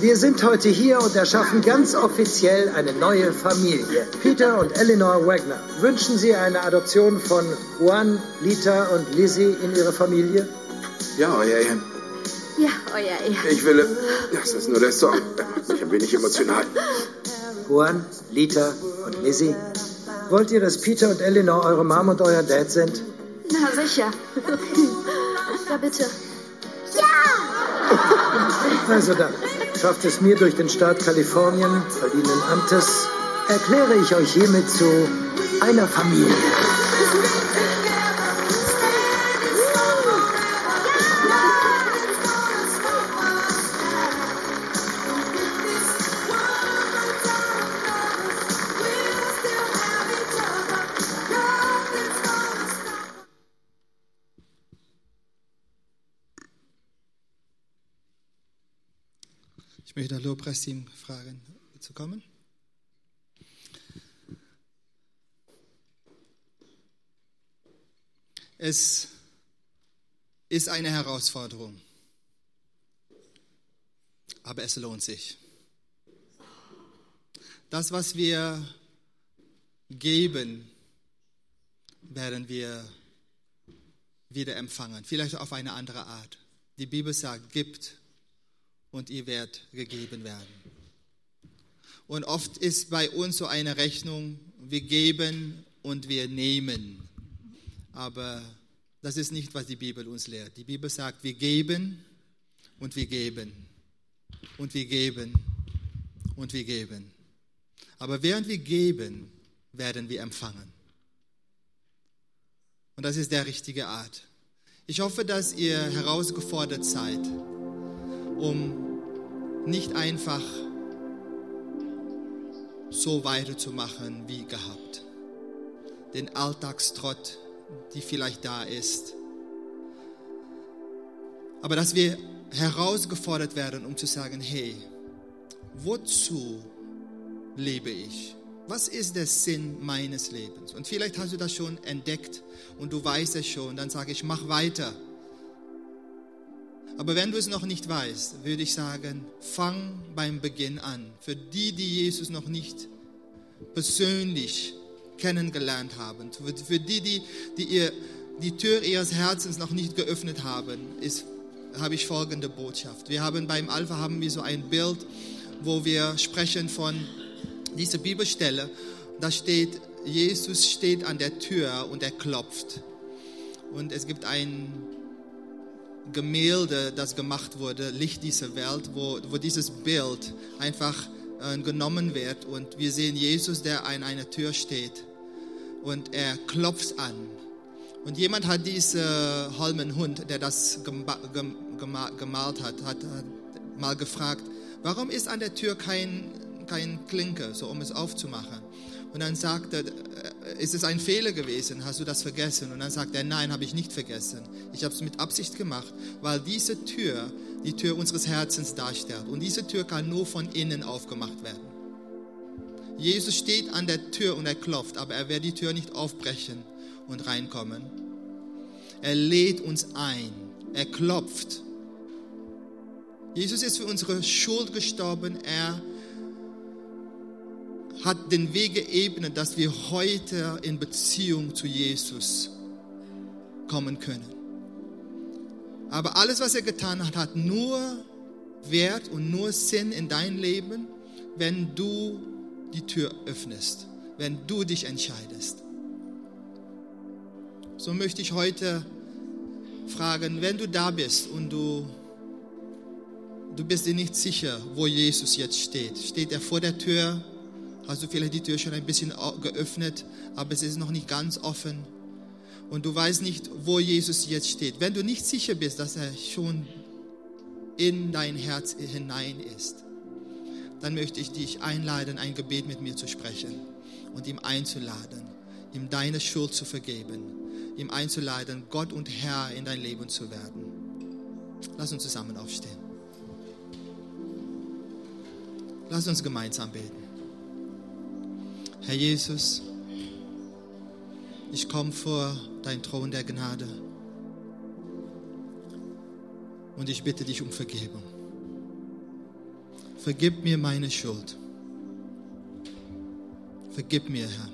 Wir sind heute hier und erschaffen ganz offiziell eine neue Familie. Peter und Eleanor Wagner. Wünschen Sie eine Adoption von Juan, Lita und Lizzie in Ihre Familie? Ja, euer Ehren. Ja, euer Ehren. Ich will. Das ist nur der Song. Der macht mich ein wenig emotional. Juan, Lita und Lizzie, wollt ihr, dass Peter und Eleanor eure Mom und euer Dad sind? Na sicher. ja, bitte. Also dann, schafft es mir durch den Staat Kalifornien, verdienen Amtes, erkläre ich euch hiermit zu einer Familie. Möchte Lobpreisteam fragen, zu kommen. Es ist eine Herausforderung, aber es lohnt sich. Das, was wir geben, werden wir wieder empfangen, vielleicht auf eine andere Art. Die Bibel sagt, gibt und ihr werdet gegeben werden. Und oft ist bei uns so eine Rechnung, wir geben und wir nehmen. Aber Das ist nicht, was die Bibel uns lehrt. Die Bibel sagt, wir geben und wir geben und wir geben und wir geben. Aber während wir geben, werden wir empfangen. Und das ist der richtige Art. Ich hoffe, dass ihr herausgefordert seid, um nicht einfach so weiterzumachen wie gehabt. Den Alltagstrott, die vielleicht da ist. Aber dass wir herausgefordert werden, um zu sagen, hey, wozu lebe ich? Was ist der Sinn meines Lebens? Und vielleicht hast du das schon entdeckt und du weißt es schon, dann sage ich, mach weiter. Aber wenn du es noch nicht weißt, würde ich sagen, fang beim Beginn an. Für die, die Jesus noch nicht persönlich kennengelernt haben, für die, die, die ihr, die Tür ihres Herzens noch nicht geöffnet haben, ist, habe ich folgende Botschaft. Wir haben beim Alpha haben wir so ein Bild, wo wir sprechen von dieser Bibelstelle. Da steht, Jesus steht an der Tür und er klopft. Und es gibt ein Gemälde, das gemacht wurde, Licht dieser Welt, wo, wo dieses Bild einfach äh, genommen wird und wir sehen Jesus, der an einer Tür steht und er klopft an. Und jemand hat diesen Holmenhund, der das gemalt hat, hat mal gefragt, warum ist an der Tür kein, kein Klinke, so um es aufzumachen? Und dann sagt er, äh, ist es ein Fehler gewesen? Hast du das vergessen? Und dann sagt er, nein, habe ich nicht vergessen. Ich habe es mit Absicht gemacht, weil diese Tür die Tür unseres Herzens darstellt. Und diese Tür kann nur von innen aufgemacht werden. Jesus steht an der Tür und er klopft, aber er wird die Tür nicht aufbrechen und reinkommen. Er lädt uns ein. Er klopft. Jesus ist für unsere Schuld gestorben. Er hat den Weg geebnet, dass wir heute in Beziehung zu Jesus kommen können. Aber alles, was er getan hat, hat nur Wert und nur Sinn in dein Leben, wenn du die Tür öffnest, wenn du dich entscheidest. So möchte ich heute fragen, wenn du da bist und du, du bist dir nicht sicher, wo Jesus jetzt steht. Steht er vor der Tür? Hast du vielleicht die Tür schon ein bisschen geöffnet, aber es ist noch nicht ganz offen? und du weißt nicht, wo Jesus jetzt steht, wenn du nicht sicher bist, dass er schon in dein Herz hinein ist, dann möchte ich dich einladen, ein Gebet mit mir zu sprechen und ihm einzuladen, ihm deine Schuld zu vergeben, ihm einzuladen, Gott und Herr in dein Leben zu werden. Lass uns zusammen aufstehen. Lass uns gemeinsam beten. Herr Jesus, ich komme vor dein Thron der Gnade. Und ich bitte dich um Vergebung. Vergib mir meine Schuld. Vergib mir, Herr.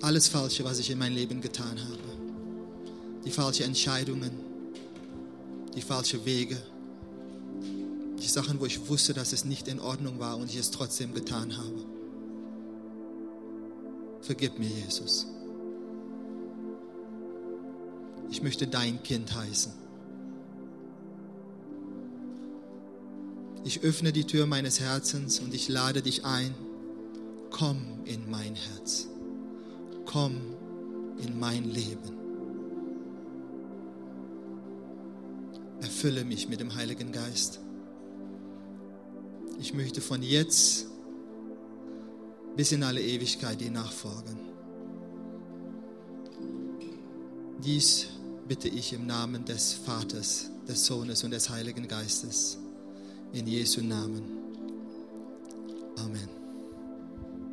Alles Falsche, was ich in meinem Leben getan habe. Die falschen Entscheidungen, die falschen Wege, die Sachen, wo ich wusste, dass es nicht in Ordnung war und ich es trotzdem getan habe. Vergib mir, Jesus. Ich möchte dein Kind heißen. Ich öffne die Tür meines Herzens und ich lade dich ein. Komm in mein Herz. Komm in mein Leben. Erfülle mich mit dem Heiligen Geist. Ich möchte von jetzt bis in alle Ewigkeit dir nachfolgen. Dies bitte ich im Namen des Vaters, des Sohnes und des Heiligen Geistes. In Jesu Namen. Amen.